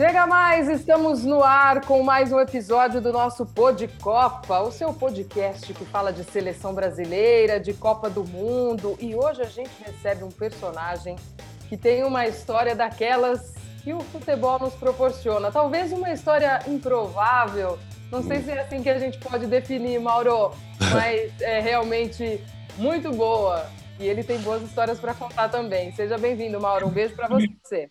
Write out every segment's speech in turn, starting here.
Chega mais, estamos no ar com mais um episódio do nosso Pod Copa, o seu podcast que fala de seleção brasileira, de Copa do Mundo. E hoje a gente recebe um personagem que tem uma história daquelas que o futebol nos proporciona. Talvez uma história improvável, não sei se é assim que a gente pode definir, Mauro, mas é realmente muito boa. E ele tem boas histórias para contar também. Seja bem-vindo, Mauro. Um beijo para você.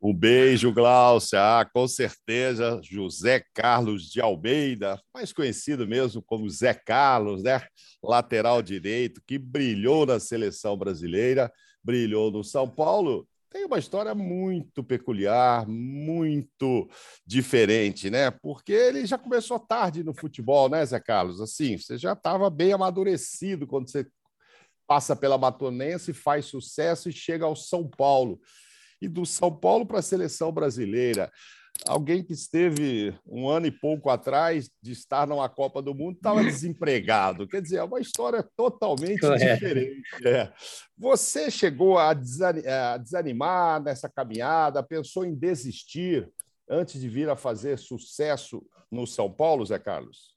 Um beijo, Glaucia. Ah, com certeza, José Carlos de Almeida, mais conhecido mesmo como Zé Carlos, né? Lateral direito, que brilhou na seleção brasileira, brilhou no São Paulo. Tem uma história muito peculiar, muito diferente, né? Porque ele já começou tarde no futebol, né, Zé Carlos? Assim, você já estava bem amadurecido quando você passa pela Matonense, faz sucesso e chega ao São Paulo e do São Paulo para a seleção brasileira. Alguém que esteve um ano e pouco atrás de estar numa Copa do Mundo estava desempregado. Quer dizer, é uma história totalmente diferente. É. Você chegou a desanimar nessa caminhada, pensou em desistir antes de vir a fazer sucesso no São Paulo, Zé Carlos?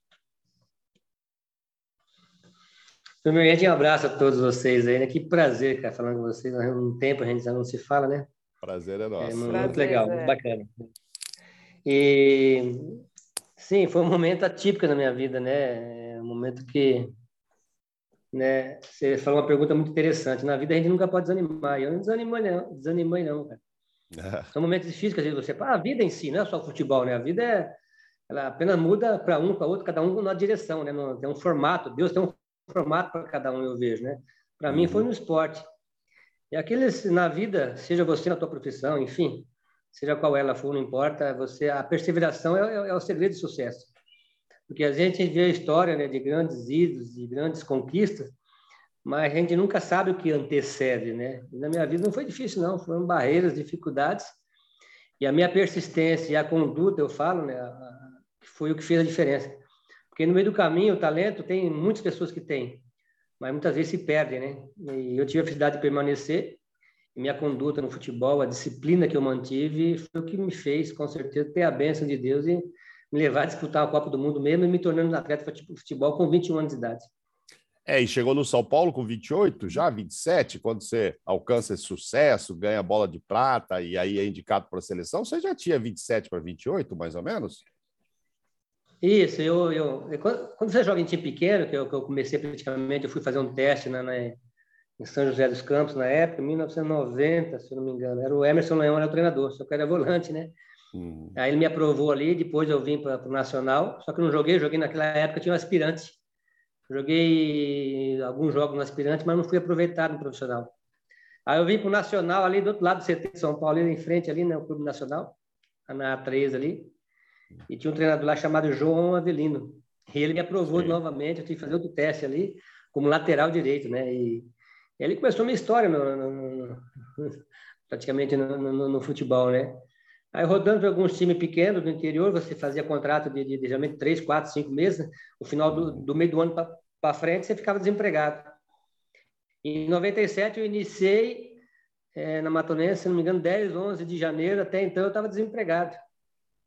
Primeiramente, um abraço a todos vocês aí, né? Que prazer, cara, falando com vocês. Há um tempo a gente já não se fala, né? Prazer é nosso. É muito Prazer, legal, é. muito bacana. E sim, foi um momento atípico na minha vida, né? É um momento que, né? Você falou uma pergunta muito interessante. Na vida a gente nunca pode desanimar. Eu não desanimei não, desanimei não, cara. São momentos difíceis que às vezes você, ah, a vida em si, não é só o futebol, né? A vida é, ela apenas muda para um, para outro, cada um na direção, né? Tem um formato. Deus tem um formato para cada um, eu vejo, né? Para uhum. mim foi no esporte. E aqueles na vida, seja você na tua profissão, enfim, seja qual ela for, não importa, você a perseveração é, é o segredo do sucesso. Porque a gente vê a história né, de grandes ídolos, de grandes conquistas, mas a gente nunca sabe o que antecede, né? E na minha vida não foi difícil, não. Foram barreiras, dificuldades. E a minha persistência e a conduta, eu falo, né? Foi o que fez a diferença. Porque no meio do caminho, o talento, tem muitas pessoas que têm mas muitas vezes se perdem, né? E eu tive a felicidade de permanecer. Minha conduta no futebol, a disciplina que eu mantive, foi o que me fez, com certeza, ter a bênção de Deus e me levar a disputar a Copa do Mundo mesmo e me tornando um atleta de futebol com 21 anos de idade. É, e chegou no São Paulo com 28, já 27, quando você alcança esse sucesso, ganha bola de prata e aí é indicado para a seleção, você já tinha 27 para 28, mais ou menos? Isso, eu, eu, quando você joga em time pequeno, que eu, que eu comecei praticamente, eu fui fazer um teste na, na, em São José dos Campos na época, em 1990, se eu não me engano. Era o Emerson Leão, era o treinador, só que era volante, né? Uhum. Aí ele me aprovou ali, depois eu vim para o Nacional, só que eu não joguei, joguei naquela época, tinha um aspirante. Joguei alguns jogos no aspirante, mas não fui aproveitado no profissional. Aí eu vim para o Nacional, ali do outro lado do CT de São Paulo, ali em frente, ali, né, o Clube Nacional, na A3 ali. E tinha um treinador lá chamado João Avelino. E ele me aprovou Sim. novamente, eu tive que fazer outro teste ali, como lateral direito, né? E ele começou a minha história no, no, no, praticamente no, futebol, né? Aí rodando para alguns times pequenos do interior, você fazia contrato de, de, de geralmente três, quatro, cinco meses. No final do, do meio do ano para frente, você ficava desempregado. Em 97, eu iniciei é, na Matonense, se não me engano, 10, 11 de janeiro. Até então, eu estava desempregado.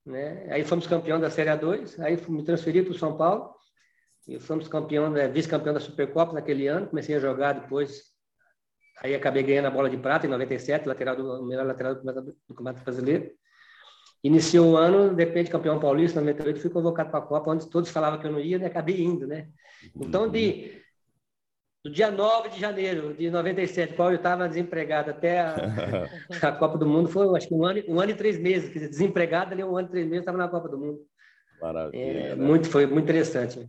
Né? Aí fomos campeão da Série A2, aí me transferi para o São Paulo e fomos campeão, né, vice-campeão da Supercopa naquele ano. Comecei a jogar depois, aí acabei ganhando a bola de prata em 97, lateral do melhor lateral do Campeonato Brasileiro. Iniciou o ano, depende campeão paulista, 98, fui convocado para a Copa, onde todos falavam que eu não ia, né? acabei indo, né? Então, de do dia 9 de janeiro de 97, qual eu estava desempregado até a, a, Copa do Mundo, foi acho que um ano, um ano e três meses. Quer dizer, desempregado ali, um ano e três meses, estava na Copa do Mundo. Maravilha. É, né? muito, foi muito interessante.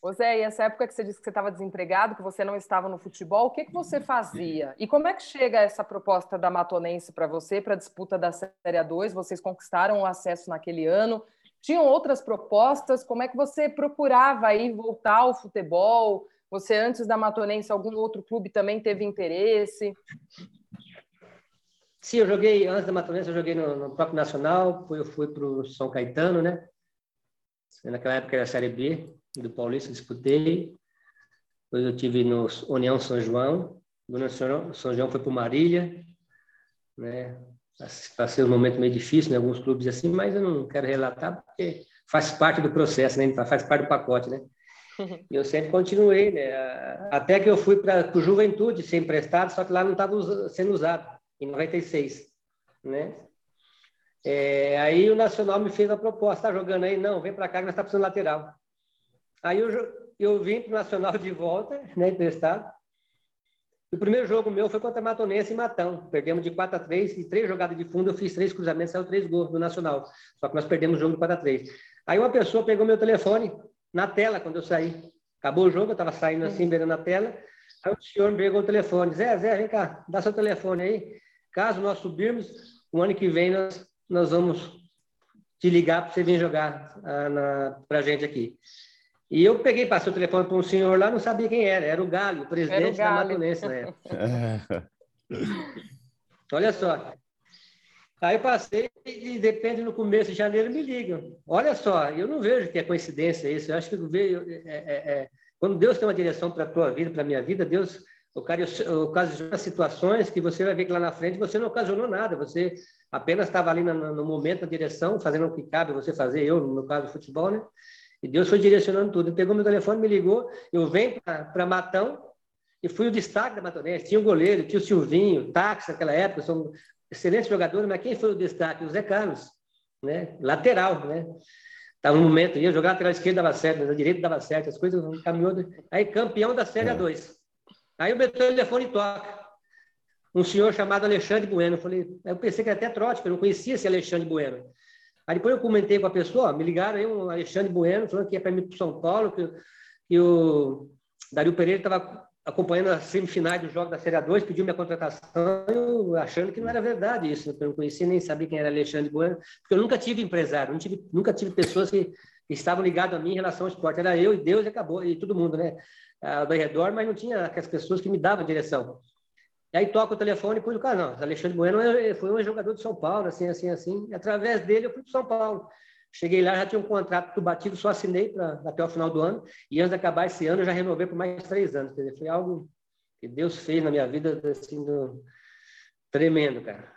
Ô Zé, e essa época que você disse que você estava desempregado, que você não estava no futebol, o que, que você fazia? E como é que chega essa proposta da Matonense para você, para a disputa da Série A2? Vocês conquistaram o acesso naquele ano. Tinham outras propostas? Como é que você procurava aí voltar ao futebol? Você, antes da Matonense, algum outro clube também teve interesse? Sim, eu joguei, antes da Matonense, eu joguei no, no próprio Nacional, eu fui para o São Caetano, né? Naquela época era a Série B do Paulista, disputei. Depois eu tive no União São João, do Nacional, São João foi para o Marília, né? passei um momento meio difícil em alguns clubes assim, mas eu não quero relatar porque faz parte do processo, né? Faz parte do pacote, né? E eu sempre continuei, né? Até que eu fui para o Juventude ser emprestado, só que lá não estava sendo usado, em 96, né? É, aí o Nacional me fez a proposta, tá jogando aí? Não, vem para cá que nós tá precisando lateral. Aí eu, eu vim para o Nacional de volta, né, emprestado. O primeiro jogo meu foi contra Matonense e Matão. Perdemos de 4 a 3 e três jogadas de fundo, eu fiz três cruzamentos, saiu três gols do Nacional. Só que nós perdemos o jogo de 4 a 3 Aí uma pessoa pegou meu telefone na tela quando eu saí. Acabou o jogo, eu estava saindo assim, beirando na tela. Aí o senhor me pegou o telefone. Zé, Zé, vem cá, dá seu telefone aí. Caso nós subirmos, o ano que vem nós, nós vamos te ligar para você vir jogar ah, para a gente aqui. E eu peguei, passei o telefone para um senhor lá, não sabia quem era. Era o Galho, o presidente o Galho. da Matonense na época. Olha só. Aí eu passei e depende no começo de janeiro me ligam. Olha só, eu não vejo que é coincidência isso. Eu acho que veio, é, é, é, quando Deus tem uma direção para a tua vida, para a minha vida, Deus ocasiona situações que você vai ver que lá na frente você não ocasionou nada. Você apenas estava ali no, no momento da direção, fazendo o que cabe você fazer. Eu, no caso futebol, né? E Deus foi direcionando tudo. Ele pegou meu telefone, me ligou. Eu venho para Matão e fui o destaque da Matonense. Tinha o goleiro, tinha o Silvinho, Táxi naquela época, são excelentes jogadores, mas quem foi o destaque? O Zé Carlos, né? lateral, né? Estava no momento, ia jogar lateral esquerdo, dava certo, mas a direita dava certo, as coisas caminhou. Aí, campeão da Série A2. É. Aí o meu telefone toca. Um senhor chamado Alexandre Bueno. Eu falei, eu pensei que era até trote, porque eu não conhecia esse Alexandre Bueno. Aí depois eu comentei com a pessoa, ó, me ligaram aí, um Alexandre Bueno, falando que ia para mim para São Paulo, que, que o Dario Pereira estava acompanhando as semifinais do jogo da Série A2, pediu minha contratação, achando que não era verdade isso, eu não conhecia nem sabia quem era Alexandre Bueno, porque eu nunca tive empresário, tive, nunca tive pessoas que, estavam ligadas a mim em relação ao esporte, era eu e Deus e acabou, e todo mundo, né, ao redor, mas não tinha aquelas pessoas que me davam direção. E aí toca o telefone e pus o cara, não, Alexandre Bueno foi um jogador de São Paulo, assim, assim, assim, e através dele eu fui para São Paulo. Cheguei lá, já tinha um contrato batido, só assinei pra, até o final do ano. E antes de acabar esse ano, eu já renovei por mais três anos. Quer dizer, foi algo que Deus fez na minha vida, assim, do... tremendo, cara.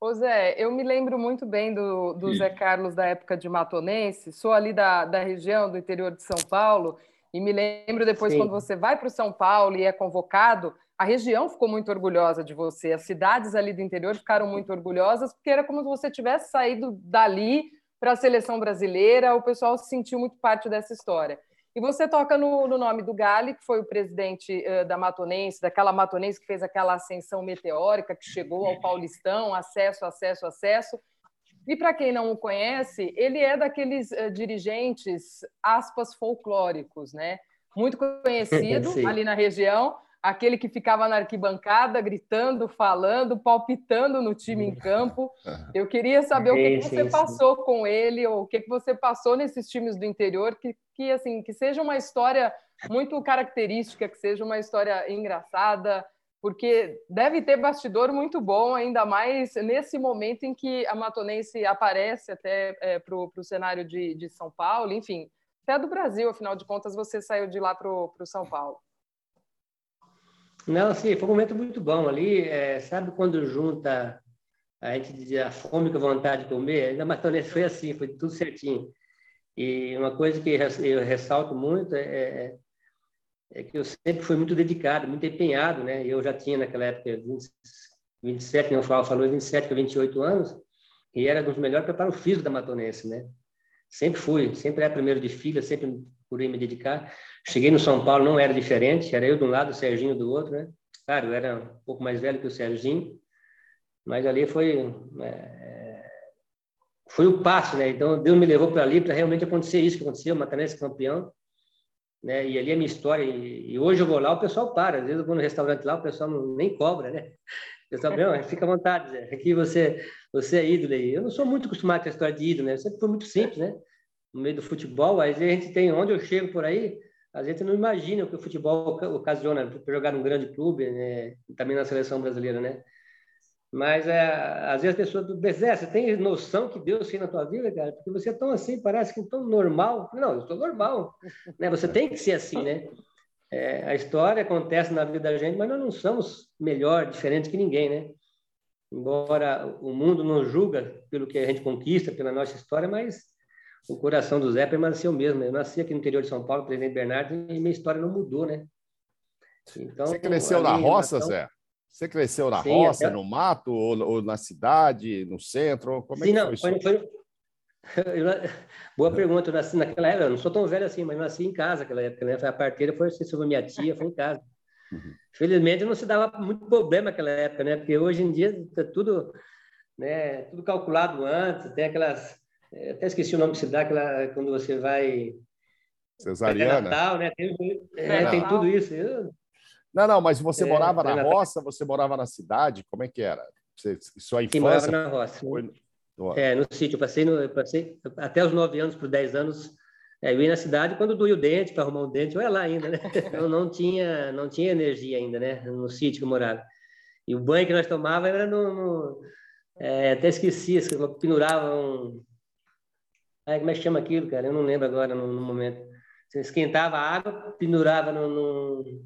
Ô Zé, eu me lembro muito bem do, do Zé Carlos da época de Matonense, sou ali da, da região do interior de São Paulo, e me lembro depois Sim. quando você vai para o São Paulo e é convocado, a região ficou muito orgulhosa de você, as cidades ali do interior ficaram muito orgulhosas, porque era como se você tivesse saído dali para a seleção brasileira, o pessoal se sentiu muito parte dessa história. E você toca no, no nome do Gali, que foi o presidente uh, da Matonense, daquela Matonense que fez aquela ascensão meteórica, que chegou ao Paulistão, acesso, acesso, acesso. E para quem não o conhece, ele é daqueles uh, dirigentes, aspas, folclóricos, né? Muito conhecido ali na região, aquele que ficava na arquibancada gritando, falando, palpitando no time em campo. Eu queria saber o que, que você passou com ele, ou o que, que você passou nesses times do interior, que, que, assim, que seja uma história muito característica, que seja uma história engraçada, porque deve ter bastidor muito bom, ainda mais nesse momento em que a Matonense aparece até é, para o cenário de, de São Paulo, enfim, até do Brasil, afinal de contas, você saiu de lá para o São Paulo. Não, sim, foi um momento muito bom ali. É, sabe quando junta a gente dizia a fome com a vontade de comer? Ainda mais foi assim, foi tudo certinho. E uma coisa que eu ressalto muito é, é, é que eu sempre fui muito dedicado, muito empenhado, né? Eu já tinha naquela época 20, 27, não falo, falou 27 para 28 anos, e era dos melhores preparos físicos da Matonense, né? Sempre fui, sempre era primeiro de filha, sempre procurei me dedicar. Cheguei no São Paulo, não era diferente, era eu de um lado, o Serginho do outro, né? Claro, eu era um pouco mais velho que o Serginho, mas ali foi é, foi o passo, né? Então Deus me levou para ali para realmente acontecer isso que aconteceu, Matanese campeão, né? E ali é minha história. E, e, hoje eu vou lá, o pessoal para. Às vezes eu vou no restaurante lá, o pessoal não, nem cobra, né? O pessoal, fica à vontade, Zé. Aqui você você é ídolo aí. Eu não sou muito acostumado com a história de ídolo, né? Sempre foi muito simples, né? No meio do futebol, às vezes a gente tem onde eu chego por aí, a gente não imagina o que o futebol ocasiona para jogar num grande clube, né? também na seleção brasileira, né? Mas é, às vezes a pessoa do Zé, você tem noção que Deus fez na tua vida, cara? Porque você é tão assim, parece que tão normal. Não, eu sou normal. Né? Você tem que ser assim, né? É, a história acontece na vida da gente, mas nós não somos melhor, diferentes que ninguém, né? embora o mundo não julga pelo que a gente conquista, pela nossa história, mas o coração do Zé permaneceu mesmo. Eu nasci aqui no interior de São Paulo, Presidente Bernardo, e minha história não mudou, né? Então, Você cresceu na roça, relação... Zé? Você cresceu na Sim, roça, até... no mato, ou, ou, na cidade, no centro? Como é Sim, que não, foi, foi, eu, boa pergunta. Eu nasci naquela época, eu não sou tão velho assim, mas nasci em casa naquela época. Né? A parteira foi assim, sobre minha tia, foi em casa. Uhum. Felizmente não se dava muito problema naquela época, né? Porque hoje em dia está tudo, né? Tudo calculado antes, tem aquelas, até esqueci o nome que se dá, aquela quando você vai cesariana, Natal, né? Tem, é, tem tudo isso. Eu, não, não, mas você é, morava na roça, você morava na cidade? Como é que era? Você, sua infância? Sim, morava na roça. Foi... É, no sítio. Eu passei, no, eu passei até os 9 anos para os 10 anos. É, eu ia na cidade quando doía o dente, para arrumar um dente, eu ia lá ainda, né? Eu não tinha, não tinha energia ainda, né? No sítio que eu morava. E o banho que nós tomávamos era no... no é, até esqueci, pendurava um... Ai, como é que chama aquilo, cara? Eu não lembro agora no, no momento. Você esquentava a água, pendurava no, no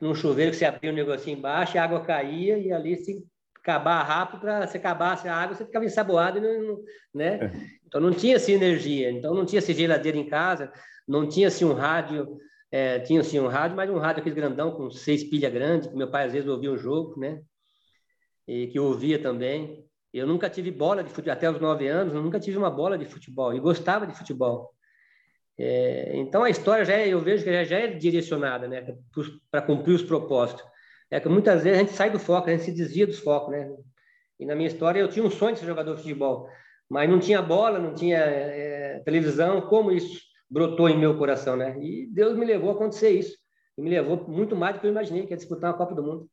num chuveiro que você abria um negocinho embaixo, a água caía e ali se acabar rápido, para se acabasse a água, você ficava ensaboado, né? É. Então não tinha assim energia, então não tinha assim, geladeira em casa, não tinha assim um rádio, é, tinha assim um rádio, mas um rádio aquele grandão com seis pilhas grandes, que meu pai às vezes ouvia um jogo, né? E que eu ouvia também. Eu nunca tive bola de futebol, até os nove anos, eu nunca tive uma bola de futebol, e gostava de futebol. É, então a história já é, eu vejo que já, é direcionada, né, para cumprir os propósitos. É que muitas vezes a gente sai do foco, a gente se desvia dos focos, né? E na minha história eu tinha um sonho de ser jogador de futebol, mas não tinha bola, não tinha é, televisão, como isso brotou em meu coração, né? E Deus me levou a acontecer isso. E me levou muito mais do que eu imaginei, que é disputar uma Copa do Mundo.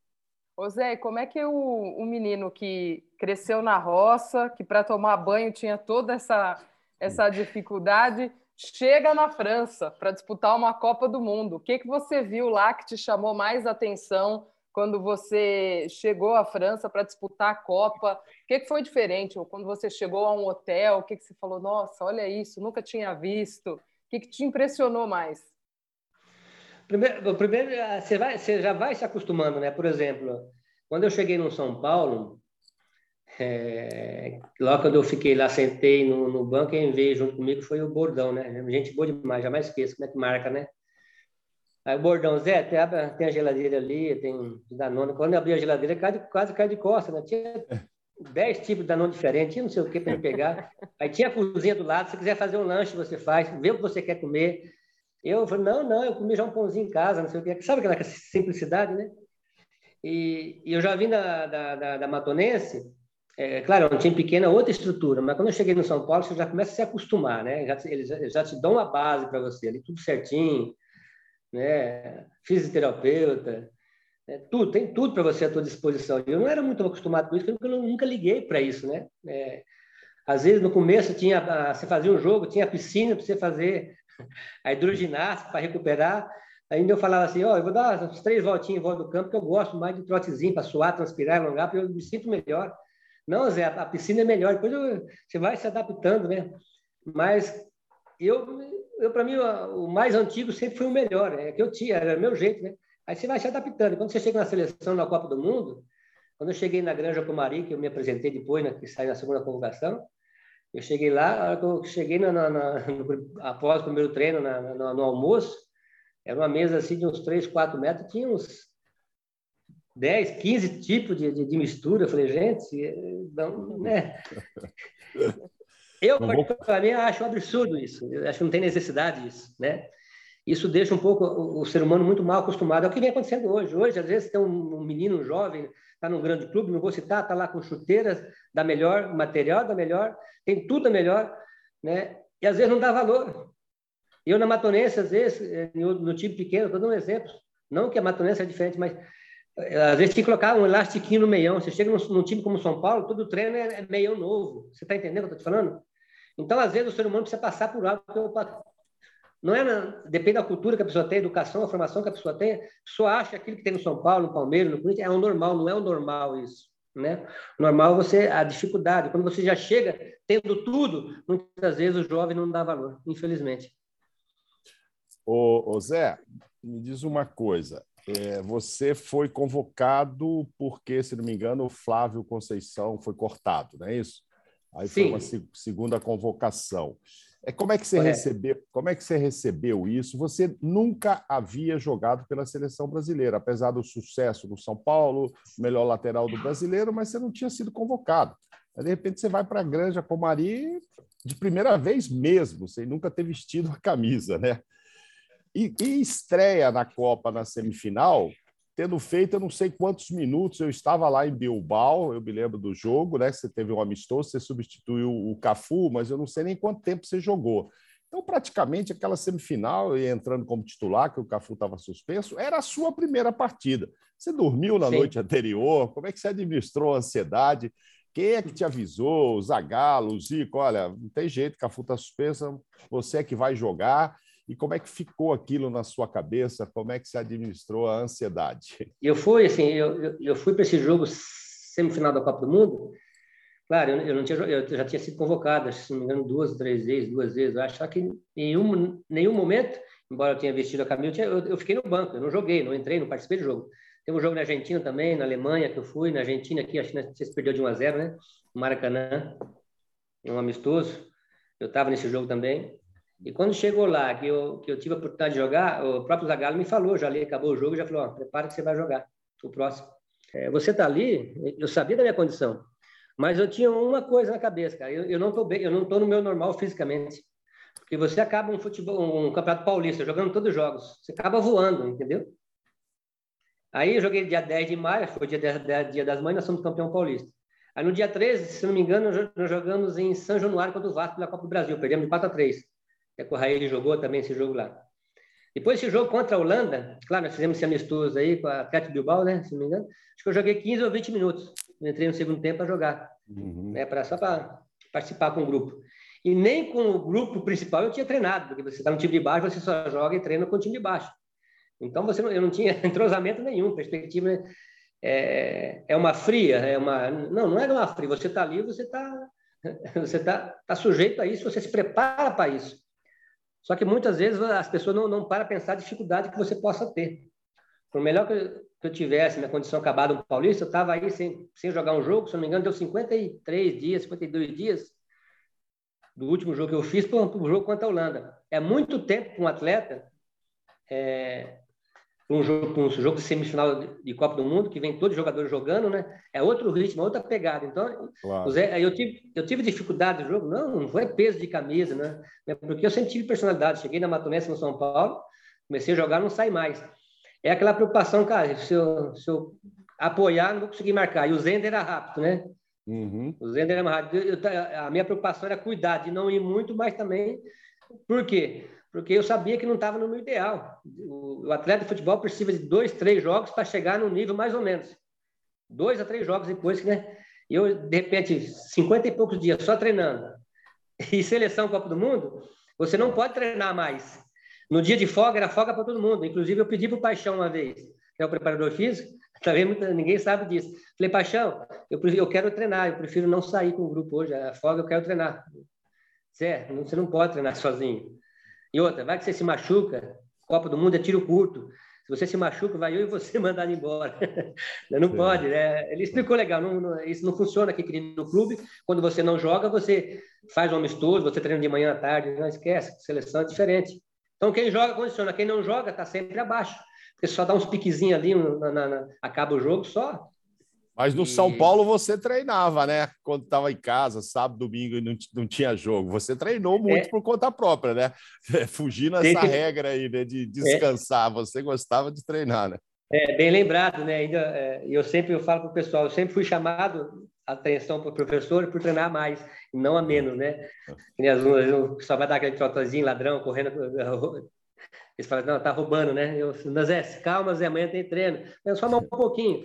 Ô Zé, como é que o, o menino que cresceu na roça, que para tomar banho tinha toda essa, essa dificuldade, chega na França para disputar uma Copa do Mundo. O que, que você viu lá que te chamou mais atenção quando você chegou à França para disputar a Copa? O que, que foi diferente? Ou quando você chegou a um hotel, o que, que você falou? Nossa, olha isso, nunca tinha visto. O que, que te impressionou mais? Primeiro, primeiro você, vai, você já vai se acostumando, né? Por exemplo, quando eu cheguei no São Paulo, é, logo quando eu fiquei lá, sentei no, no banco, quem veio junto comigo foi o Bordão, né? Gente boa demais, jamais esqueço como é que marca, né? Aí o Bordão, Zé, tem a, tem a geladeira ali, tem Danone. Quando eu abri a geladeira, quase, quase cai de costa, né? Tinha dez tipos de Danone diferentes, tinha não sei o que para pegar. Aí tinha a cozinha do lado, se quiser fazer um lanche, você faz, vê o que você quer comer. Eu falei, não, não, eu comi já um pãozinho em casa, não sei o que. Sabe aquela simplicidade, né? E, e eu já vim da, da, da, da Matonense, é, claro, é um time pequeno, é outra estrutura, mas quando eu cheguei no São Paulo, você já começa a se acostumar, né? Já, eles já, te dão a base para você, ali tudo certinho, né? Fisioterapeuta, né? tudo, tem tudo para você à tua disposição. Eu não era muito acostumado com isso, porque eu nunca, liguei para isso, né? É, às vezes, no começo, tinha, você fazia um jogo, tinha piscina para você fazer a hidroginástica para recuperar. Ainda eu falava assim, ó, oh, eu vou dar umas três voltinhas em volta do campo, que eu gosto mais de trotezinho para suar, transpirar, alongar, porque eu me sinto melhor. Não, Zé, a piscina é melhor. Depois você vai se adaptando, né? Mas eu, eu para mim, o mais antigo sempre foi o melhor. É que eu tinha, era o meu jeito, né? Aí você vai se adaptando. Quando você chega na seleção, na Copa do Mundo, quando eu cheguei na Granja Comari, que eu me apresentei depois, né, que saiu na segunda convocação, eu cheguei lá, eu cheguei na, na, na, após o primeiro treino, no, no, almoço, era uma mesa assim de uns 3, 4 metros, tinha uns 10, 15 tipos de, de, de mistura. Eu falei, gente, não, né? Eu, particularmente, acho um absurdo isso. Eu acho que não tem necessidade disso, né? Isso deixa um pouco o, ser humano muito mal acostumado. É o que vem acontecendo hoje. Hoje, às vezes, tem um, um menino um jovem, está num grande clube, não vou citar, está lá com chuteiras da melhor, material da melhor, tem tudo da melhor, né? E às vezes não dá valor. Eu, na Matonense, às vezes, eh, no, no time pequeno, estou dando um exemplo. Não que a Matonense é diferente, mas às vezes tem que colocar um elastiquinho no meião. Você chega num, time como São Paulo, todo treino é, é meião novo. Você está entendendo o que eu estou te falando? Então, às vezes, o ser humano precisa passar por algo. Não é na, depende da cultura que a pessoa tem, educação, a formação que a pessoa tem. A pessoa acha que aquilo que tem no São Paulo, no Palmeiras, no Corinthians, é o normal. Não é o normal isso. Né? O normal é você a dificuldade. Quando você já chega tendo tudo, muitas vezes o jovem não dá valor, infelizmente. Ô, ô Zé, me diz uma coisa é, você foi convocado porque, se não me engano, o Flávio Conceição foi cortado, não é isso? Aí Sim. foi uma segunda convocação. É, como, é que você recebeu, como é que você recebeu isso? Você nunca havia jogado pela seleção brasileira, apesar do sucesso no São Paulo, melhor lateral do brasileiro, mas você não tinha sido convocado. Aí, de repente, você vai para a Granja Comari de primeira vez mesmo, sem nunca ter vestido a camisa, né? E, e estreia na Copa na semifinal, tendo feito eu não sei quantos minutos, eu estava lá em Bilbao, eu me lembro do jogo, né? Você teve um amistoso, você substituiu o Cafu, mas eu não sei nem quanto tempo você jogou. Então, praticamente, aquela semifinal, e entrando como titular, que o Cafu estava suspenso, era a sua primeira partida. Você dormiu na Sim. noite anterior? Como é que você administrou a ansiedade? Quem é que te avisou? O Zagallo, o Zico? Olha, não tem jeito, Cafu está suspenso, você é que vai jogar. E como é que ficou aquilo na sua cabeça? Como é que se administrou a ansiedade? Eu fui assim, eu, eu fui para esse jogo semifinal da Copa do Mundo. Claro, eu, eu não tinha, eu já tinha sido convocado, se não me engano, duas, três vezes, duas vezes. Eu acho que em nenhum, nenhum momento, embora eu tenha vestido a camisa, eu, eu, fiquei no banco. Eu não joguei, não entrei, não participei do jogo. Tem um jogo na Argentina também, na Alemanha que eu fui, na Argentina aqui, acho que você perdeu de 1 a 0, né? Maracanã, um amistoso. Eu estava nesse jogo também. E quando chegou lá, que eu, que eu tive a oportunidade de jogar, o próprio Zagallo me falou, já ali acabou o jogo, já falou, ó, prepara que você vai jogar o próximo. É, você está ali, eu sabia da minha condição, mas eu tinha uma coisa na cabeça, cara, eu, eu não estou bem, eu não estou no meu normal fisicamente, porque você acaba um futebol, um campeonato paulista, jogando todos os jogos, você acaba voando, entendeu? Aí eu joguei dia 10 de maio, foi dia 10, dia das mães, nós somos campeão paulista. Aí no dia 13, se não me engano, nós jogamos em São Januário contra o Vasco pela Copa do Brasil, perdemos de 4 a 3 é que o Raí jogou também esse jogo lá. Depois esse jogo contra a Holanda, claro, nós fizemos esse amistoso aí com a Atlético Bilbao, né, se não me engano. Acho que eu joguei 15 ou 20 minutos. Eu entrei no segundo tempo para jogar, uhum. né, pra, só para participar com o grupo. E nem com o grupo principal eu tinha treinado, porque você está no time de baixo, você só joga e treina com o time de baixo. Então você não, eu não tinha entrosamento nenhum, perspectiva né? é, é uma fria, é uma não, não é uma fria. Você está ali, você está você tá, tá sujeito a isso, você se prepara para isso. Só que muitas vezes as pessoas não, não param a pensar a dificuldade que você possa ter. Por melhor que eu, que eu tivesse minha condição acabada no Paulista, eu estava aí sem, sem jogar um jogo, se não me engano, deu 53 dias, 52 dias do último jogo que eu fiz para o jogo contra a Holanda. É muito tempo para um atleta é, um jogo, um jogo de semifinal de Copa do Mundo, que vem todos os jogadores jogando, né? É outro ritmo, outra pegada. Então, claro. Zé, eu, tive, eu tive dificuldade no jogo, não, não foi peso de camisa, né? É porque eu sempre tive personalidade. Cheguei na Matonense no São Paulo, comecei a jogar, não sai mais. É aquela preocupação, cara, se eu, se eu apoiar, não vou conseguir marcar. E o Zender era rápido, né? Uhum. O Zender era rápido. Eu, a minha preocupação era cuidar de não ir muito, mas também. Por quê? Porque eu sabia que não estava no meu ideal. O, atleta de futebol precisa de dois, três jogos para chegar no nível mais ou menos. Dois a três jogos depois, né? Eu, de repente, cinquenta e poucos dias só treinando. E seleção Copa do Mundo, você não pode treinar mais. No dia de folga, era folga para todo mundo. Inclusive, eu pedi para o Paixão uma vez, que é o preparador físico, também ninguém sabe disso. Falei, Paixão, eu, eu quero treinar, eu prefiro não sair com o grupo hoje. A folga eu quero treinar. Zé, você não pode treinar sozinho. E outra, vai que você se machuca, Copa do Mundo é tiro curto. Se você se machuca, vai eu e você mandar embora. não Sim. pode, né? Ele explicou legal, não, não, isso não funciona aqui no clube. Quando você não joga, você faz um amistoso, você treina de manhã à tarde, não esquece, seleção é diferente. Então, quem joga, condiciona. Quem não joga, está sempre abaixo. Porque só dá uns piquezinhos ali, na, na, na, acaba o jogo só. Mas no e... São Paulo você treinava, né? Quando estava em casa, sábado, domingo e não, não tinha jogo. Você treinou muito é. por conta própria, né? Fugindo essa que... regra aí, né? De descansar. É. Você gostava de treinar, né? É, bem lembrado, né? Ainda, é, eu sempre eu falo para o pessoal, eu sempre fui chamado a atenção para o professor por treinar mais, não a menos, né? O pessoal vai dar aquele trotozinho, ladrão, correndo, eles falam, não, tá roubando, né? Eu, Zé, calma, Zé, amanhã tem treino. Eu só um pouquinho.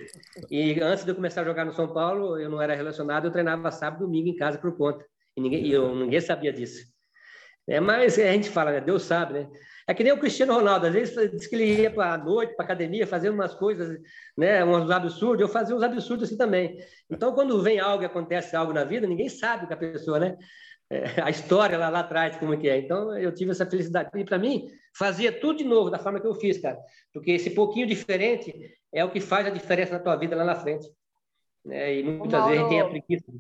E antes de eu começar a jogar no São Paulo, eu não era relacionado, eu treinava sábado e domingo em casa por conta. E ninguém, eu, ninguém sabia disso. É, mas a gente fala, né? Deus sabe, né? É que nem o Cristiano Ronaldo, às vezes diz que ele ia para a noite, para academia, fazendo umas coisas, né, uns absurdos, eu fazia uns absurdos assim também. Então, quando vem algo, acontece algo na vida, ninguém sabe que a pessoa, né? É, a história lá, lá atrás, como é que é. Então, eu tive essa felicidade. E, para mim, fazia tudo de novo, da forma que eu fiz, cara. Porque esse pouquinho diferente é o que faz a diferença na tua vida lá na frente. Né? E muitas Mauro, vezes a gente tem a preguiça.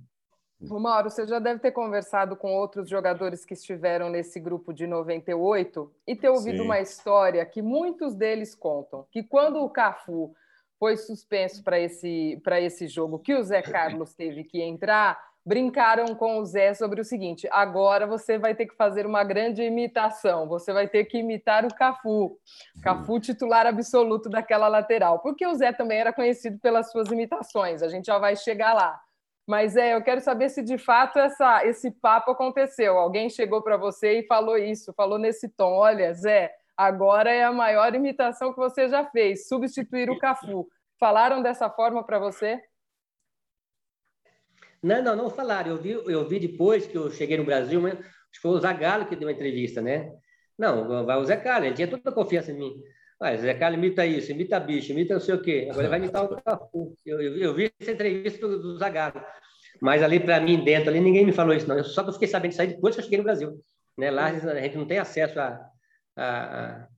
Mauro, você já deve ter conversado com outros jogadores que estiveram nesse grupo de 98 e ter ouvido Sim. uma história que muitos deles contam, que quando o Cafu foi suspenso para esse, esse jogo, que o Zé Carlos teve que entrar, brincaram com o Zé sobre o seguinte: agora você vai ter que fazer uma grande imitação, você vai ter que imitar o Cafu, Cafu titular absoluto daquela lateral, porque o Zé também era conhecido pelas suas imitações, a gente já vai chegar lá. Mas é, eu quero saber se de fato essa, esse papo aconteceu. Alguém chegou para você e falou isso, falou nesse tom: olha, Zé, agora é a maior imitação que você já fez, substituir o Cafu. Falaram dessa forma para você? Não, não, não falaram. Eu vi, eu vi depois que eu cheguei no Brasil, mas acho que foi o Zagallo que deu uma entrevista, né? Não, vai o Zé Carlos, ele tinha toda a confiança em mim. Ah, Zé Carlos imita isso, imita bicho, imita não sei o quê. Agora ele vai imitar o Cafu. Eu, eu, eu, vi essa entrevista do, do Zagallo. Mas ali, para mim, dentro, ali, ninguém me falou isso, não. Eu só que eu fiquei sabendo disso aí depois que eu cheguei no Brasil. Né? Lá a gente não tem acesso a, a,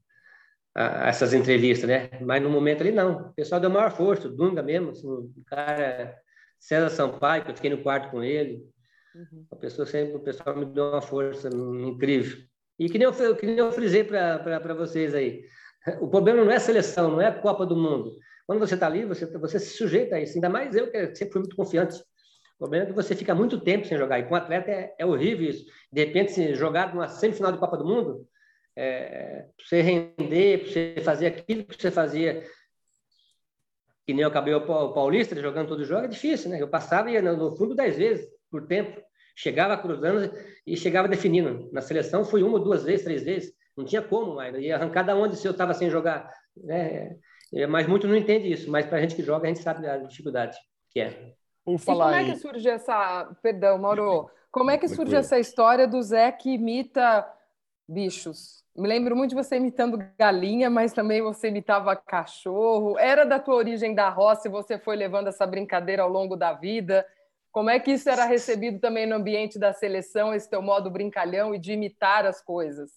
a, a essas entrevistas, né? Mas no momento ali, não. O pessoal deu maior força, o Dunga mesmo, assim, o cara César Sampaio, que eu fiquei no quarto com ele. Uhum. A pessoa sempre, o pessoal me deu uma força incrível. E que nem eu, que nem eu frisei para vocês aí. O problema não é a seleção, não é a Copa do Mundo. Quando você está ali, você, você se sujeita a isso. Ainda mais eu, que sempre fui muito confiante. O problema é que você fica muito tempo sem jogar. E com um atleta é, é horrível isso. De repente, se jogar numa semifinal de Copa do Mundo, é, você render, para você fazer aquilo que você fazia que nem eu acabei o Paulista jogando todo jogo, é difícil, né? Eu passava e ia no fundo dez vezes por tempo. Chegava cruzando e chegava definindo. Na seleção foi uma, duas vezes, três vezes. Não tinha como mais. Ia arrancar da onde se eu estava sem jogar. Né? É, mas muito não entende isso. Mas para a gente que joga, a gente sabe a dificuldade que é. Por falar e como é que surge essa... Perdão, Mauro. Como é que surge essa história do Zé que imita bichos? Me lembro muito de você imitando galinha, mas também você imitava cachorro. Era da tua origem da roça e você foi levando essa brincadeira ao longo da vida. Como é que isso era recebido também no ambiente da seleção, esse teu modo brincalhão e de imitar as coisas?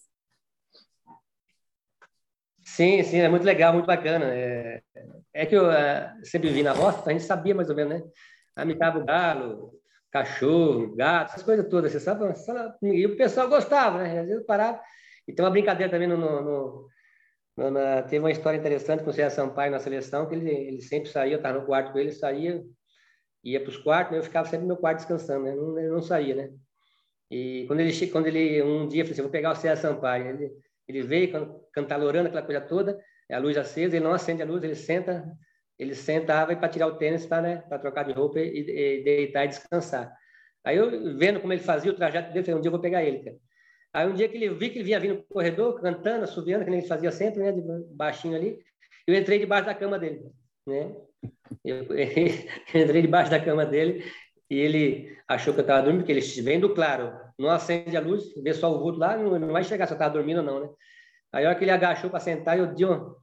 Sim, sim, é muito legal, muito bacana. É, é que eu é, sempre vi na roça, a gente sabia mais ou menos, né? Imitava o galo, cachorro, gato, essas coisas todas, você sabe? E o pessoal gostava, né? Às vezes parava e tem uma brincadeira também no, no, no na, teve uma história interessante com o César Sampaio na seleção, que ele, ele sempre saía, eu estava no quarto com ele, saía, ia para os quartos, né, eu ficava sempre no meu quarto descansando, né? não, ele não saía, né? E quando ele, quando ele um dia, eu falei assim, vou pegar o César Sampaio, ele, ele veio cantalorando aquela coisa toda, a luz acesa, ele não acende a luz, ele senta, ele sentava para tirar o tênis para né, trocar de roupa e, e, deitar e descansar. Aí eu, vendo como ele fazia o trajeto dele, falei, um dia eu vou pegar ele, cara. Aí um dia que ele vi que ele vinha vindo no corredor, cantando, assobiando, que ele fazia sempre, né, de baixinho ali, eu entrei debaixo da cama dele, né? Eu, eu entrei debaixo da cama dele e ele achou que eu estava dormindo, porque ele vendo claro, não acende a luz, vê só o vulto lá, não, não vai chegar se eu estava dormindo ou não, né? Aí a hora que ele agachou para sentar, eu dei um,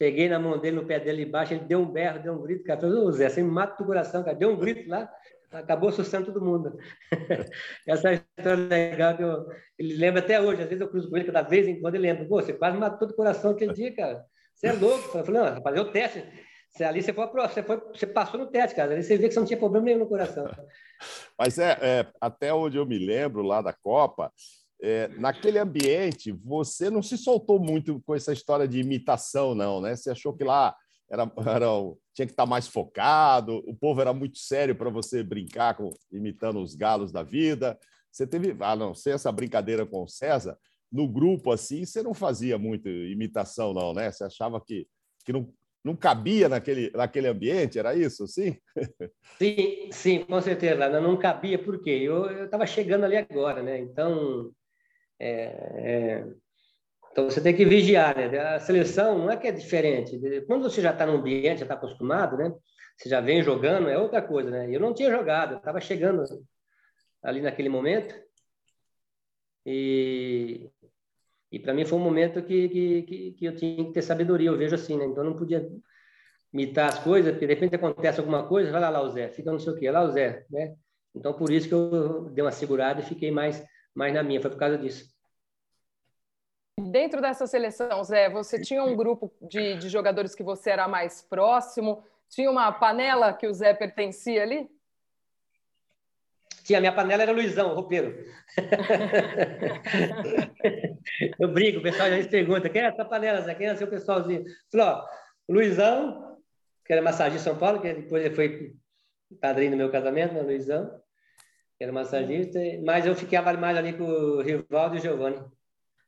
peguei na mão dele, no pé dele embaixo, ele deu um berro, deu um grito, cara, falei, ô Zé, você me mata do coração, cara, deu um grito lá, acabou assustando todo mundo. Essa história legal que eu, ele lembra até hoje. Às vezes eu cruzo com ele, cada vez em quando ele lembra. Você quase matou do coração aquele dia, cara. Você é louco. Eu falei, não, fazer o teste. Você, ali você, foi, você, foi, você passou no teste, cara. Ali você vê que você não tinha problema nenhum no coração. Mas é, é até onde eu me lembro lá da Copa, é, naquele ambiente, você não se soltou muito com essa história de imitação, não, né? Você achou que lá era, era, tinha que estar mais focado, o povo era muito sério para você brincar com, imitando os galos da vida. Você teve, a não ser essa brincadeira com o César, no grupo assim, você não fazia muito imitação, não, né? Você achava que, que não, não cabia naquele, naquele ambiente, era isso, sim? Sim, sim, com certeza, não cabia, por quê? Eu estava chegando ali agora, né? Então, é, é então você tem que vigiar, né? A seleção não é que é diferente. Quando você já está no ambiente, já está acostumado, né? Você já vem jogando, é outra coisa, né? Eu não tinha jogado, estava chegando ali naquele momento e e para mim foi um momento que, que, que, eu tinha que ter sabedoria, eu vejo assim, né? Então eu não podia imitar as coisas, porque de repente acontece alguma coisa, vai lá, lá o Zé, fica não sei o quê, lá o Zé, né? Então por isso que eu dei uma segurada e fiquei mais mais na minha, foi por causa disso. Dentro dessa seleção, Zé, você tinha um grupo de, de jogadores que você era mais próximo? Tinha uma panela que o Zé pertencia ali? Tinha, minha panela era Luizão, roupeiro. eu brinco, o pessoal já me pergunta, quem é essa panela, Zé? Quem é seu pessoalzinho? Falei, ó, Luizão, que era massagista em São Paulo, que depois ele foi padrinho do meu casamento, né, Luizão, era massagista, mas eu ficava mais ali com o Rivaldo e o Giovanni.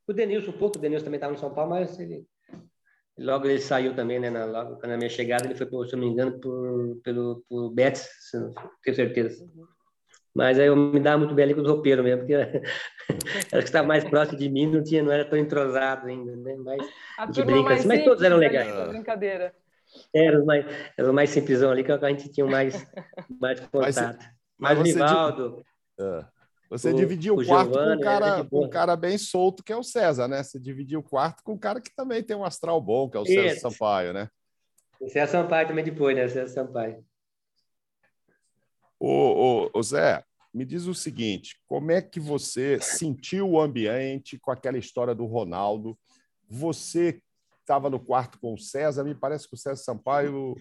O Denilson, um pouco, o Denilson também estava no São Paulo, mas ele, logo ele saiu também, né? Na, logo na minha chegada, ele foi, por, se não me engano, por, pelo por Betis, tenho certeza. Mas aí eu me dava muito bem ali com os roupeiros mesmo, porque era, que estava mais próximo de mim, não, tinha, não era tão entrosado ainda, né? Mas, a de brinca, assim, mas todos eram legais. Brincadeira. Era os mais, era mais simplesão ali, que a gente tinha mais, mais contato. Mas, mas Rivaldo... De... Uh. Você o, dividiu o, quarto Giovani, com, um cara, com um cara bem solto, que é o César, né? Você dividiu o quarto com um cara que também tem um astral bom, que é o Isso. César Sampaio, né? O César Sampaio também depois, né? O César Sampaio. Ô, ô, ô, Zé, me diz o seguinte: como é que você sentiu o ambiente com aquela história do Ronaldo? Você estava no quarto com o César, me parece que o César Sampaio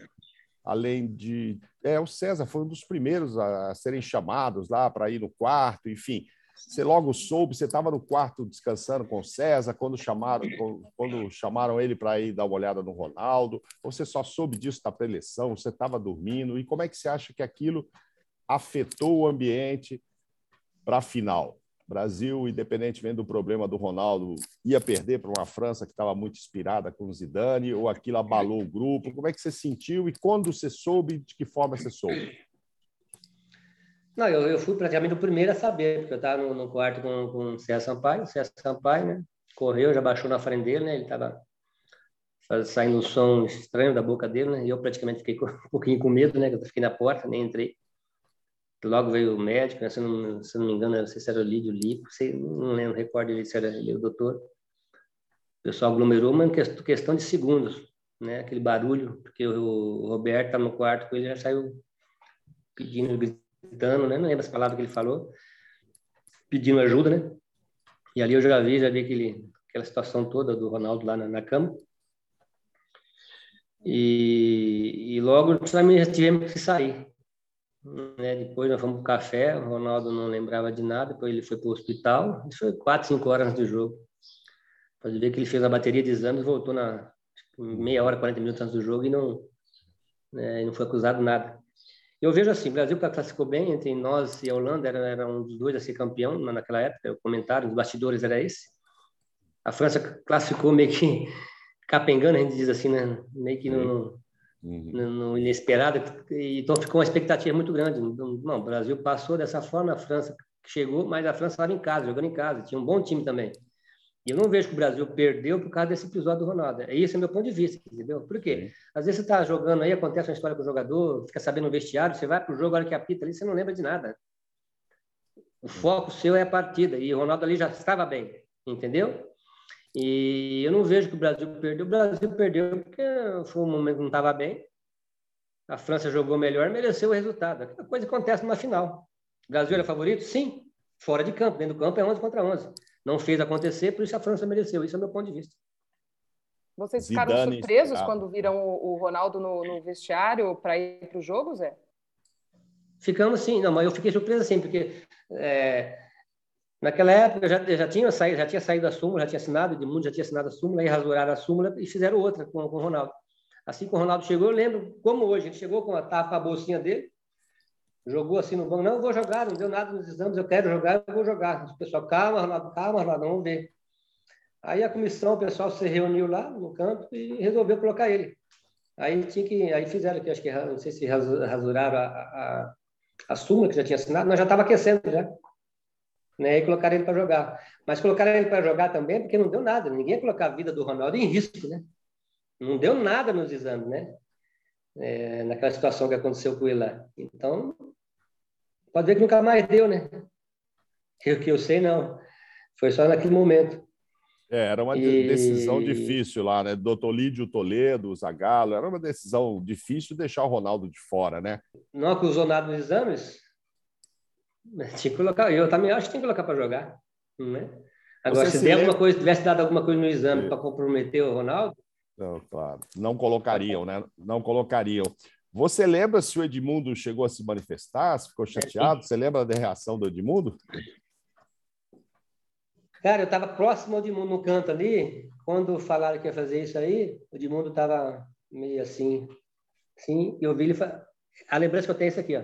além de. É, o César foi um dos primeiros a serem chamados lá para ir no quarto, enfim. Você logo soube, você estava no quarto descansando com o César quando chamaram, quando chamaram ele para ir dar uma olhada no Ronaldo. Você só soube disso da preleção, você estava dormindo. E como é que você acha que aquilo afetou o ambiente para a final? Brasil, independentemente do problema do Ronaldo, ia perder para uma França que estava muito inspirada com o Zidane, ou aquilo abalou o grupo? Como é que você sentiu e quando você soube, de que forma você soube? Não, eu, eu fui praticamente o primeiro a saber, porque eu estava no, no, quarto com, com o César Sampaio, o César Sampaio, né? Correu, já baixou na frente dele, né? Ele estava saindo um som estranho da boca dele, né? E eu praticamente fiquei com, um pouquinho com medo, né? Eu fiquei na porta, nem entrei. Logo veio o médico, né? se, não, se não me engano, não sei se era o Lídio Lipo, não lembro, recordo se era ele, o doutor. O pessoal aglomerou, mas questão de segundos, né? Aquele barulho, porque o Roberto estava no quarto com ele, já saiu pedindo, gritando, né? Não lembro as palavras que ele falou, pedindo ajuda, né? E ali eu já vi, já vi aquele, aquela situação toda do Ronaldo lá na, na cama. E, e logo nós tivemos que sair. Né? Depois nós fomos para o café, o Ronaldo não lembrava de nada, depois ele foi para o hospital, isso foi quatro, cinco horas antes do jogo. Pode ver que ele fez a bateria de exames, voltou na tipo, meia hora, 40 minutos antes do jogo e não, né, não foi acusado nada. Eu vejo assim, o Brasil classificou bem entre nós e a Holanda, era, era um dos dois a ser campeão naquela época, o comentário dos bastidores era esse. A França classificou meio que capengando, a gente diz assim, né? meio que não, uhum. no, no, inesperado, então ficou uma expectativa muito grande. Não, o Brasil passou dessa forma, a França chegou, mas a França estava em casa, jogando em casa, tinha um bom time também. E eu não vejo que o Brasil perdeu por causa desse episódio do Ronaldo. É esse é meu ponto de vista, entendeu? Por quê? Às vezes você está jogando aí, acontece uma história com o jogador, fica sabendo no vestiário, você vai para o jogo, a hora que apita ali, você não lembra de nada. O foco seu é a partida, e o Ronaldo ali já estava bem, entendeu? E eu não vejo que o Brasil perdeu. O Brasil perdeu porque foi um momento que não estava bem. A França jogou melhor, mereceu o resultado. Aquela coisa acontece numa final. O Brasil era favorito? Sim. Fora de campo. Dentro do campo é 11 contra 11. Não fez acontecer, por isso a França mereceu. Isso é o meu ponto de vista. Vocês ficaram Zidane, surpresos quando viram o, Ronaldo no, no vestiário para ir para o jogo, Zé? Ficamos sim. Não, mas eu fiquei surpreso sim, porque é, Naquela época já, já tinha saído, já tinha saído a súmula, já tinha assinado, de mundo já tinha assinado a súmula, e rasuraram a súmula e fizeram outra com, com o Ronaldo. Assim que o Ronaldo chegou, eu lembro como hoje, ele chegou com a, com a bolsinha dele, jogou assim no banco, não, eu vou jogar, não deu nada nos exames, eu quero jogar, eu vou jogar. O pessoal, calma, Ronaldo, calma, Ronaldo, vamos ver. Aí a comissão, o pessoal se reuniu lá no campo e resolveu colocar ele. Aí tinha que, aí fizeram que acho que não sei se rasuraram a, a, a súmula que já tinha assinado, nós já estava aquecendo já né, e colocaram ele para jogar. Mas colocaram ele para jogar também porque não deu nada. Ninguém ia colocar a vida do Ronaldo em risco, né? Não deu nada nos exames, né? É, naquela situação que aconteceu com ele lá. Então, pode ver que nunca mais deu, né? Que, que eu sei, não. Foi só naquele momento. É, era uma e... decisão difícil lá, né? Doutor Lídio Toledo, Zagallo, era uma decisão difícil deixar o Ronaldo de fora, né? Não acusou nada nos exames? Tinha que colocar, eu também acho que tem que colocar para jogar. Né? Agora, Você se, se der alguma coisa, tivesse dado alguma coisa no exame para comprometer o Ronaldo. Não, claro. Não colocariam, né? Não colocariam. Você lembra se o Edmundo chegou a se manifestar, se ficou chateado? Você lembra da reação do Edmundo? Cara, eu estava próximo ao Edmundo no canto ali, quando falaram que ia fazer isso aí, o Edmundo estava meio assim, sim, e eu vi ele. Fa... A lembrança que eu tenho é isso aqui, ó.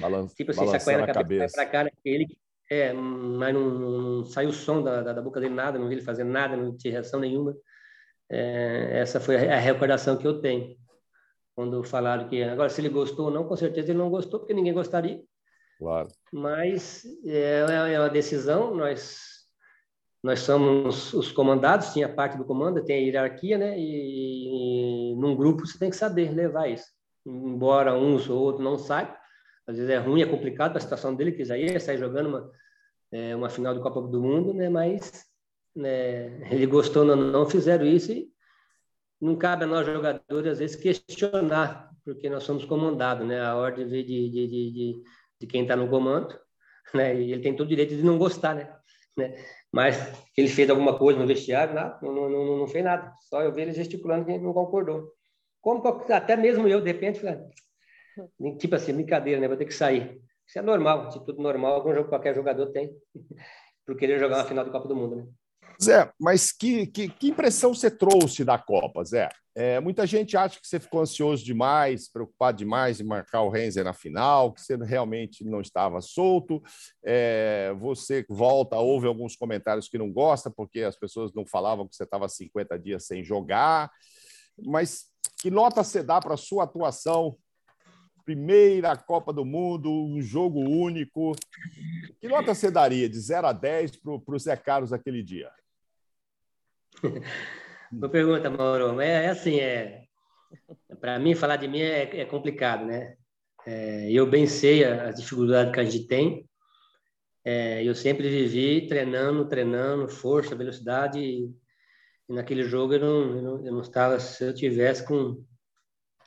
Balança, tipo assim, sacudindo a cabeça. Para cá, né? ele, é, mas não, não, saiu o som da, da, da, boca dele, nada, não vi ele fazer nada, não tinha reação nenhuma. É, essa foi a recordação que eu tenho. Quando falaram que. Agora, se ele gostou ou não, com certeza ele não gostou, porque ninguém gostaria. Claro. Mas é, é uma decisão, nós nós somos os comandados, tinha parte do comando, tem a hierarquia, né? E, e num grupo você tem que saber levar isso. Embora uns ou outros não saibam, às vezes é ruim, é complicado para a situação dele, que já ia sair jogando uma, é, uma final do Copa do Mundo, né? Mas né, ele gostou, não, não fizeram isso e não cabe a nós jogadores, às vezes, questionar, porque nós somos comandados, né? A ordem de, de, de, de, de quem está no comando, né? E ele tem todo o direito de não gostar, né? né? Mas ele fez alguma coisa no vestiário, não, não, não, não fez nada. Só eu vi ele gesticulando que não concordou. Como até mesmo eu, de repente, tipo assim, brincadeira, né? Vou ter que sair. Isso é normal, atitude normal que qualquer jogador tem por querer jogar uma final do Copa do Mundo, né? Zé, mas que, que, que, impressão você trouxe da Copa, Zé? É, muita gente acha que você ficou ansioso demais, preocupado demais em marcar o Renzer na final, que você realmente não estava solto. É, você volta, ouve alguns comentários que não gosta, porque as pessoas não falavam que você estava 50 dias sem jogar. Mas que nota você dá para a sua atuação? Primeira Copa do Mundo, um jogo único. Que nota você daria de 0 a 10 para o Zé Carlos aquele dia? Boa pergunta, Mauro. É, é assim, é, para mim, falar de mim é, é complicado, né? É, eu bem sei as dificuldades que a gente tem. É, eu sempre vivi treinando, treinando, força, velocidade. E, e naquele jogo eu não, eu não, eu não estava, se eu tivesse com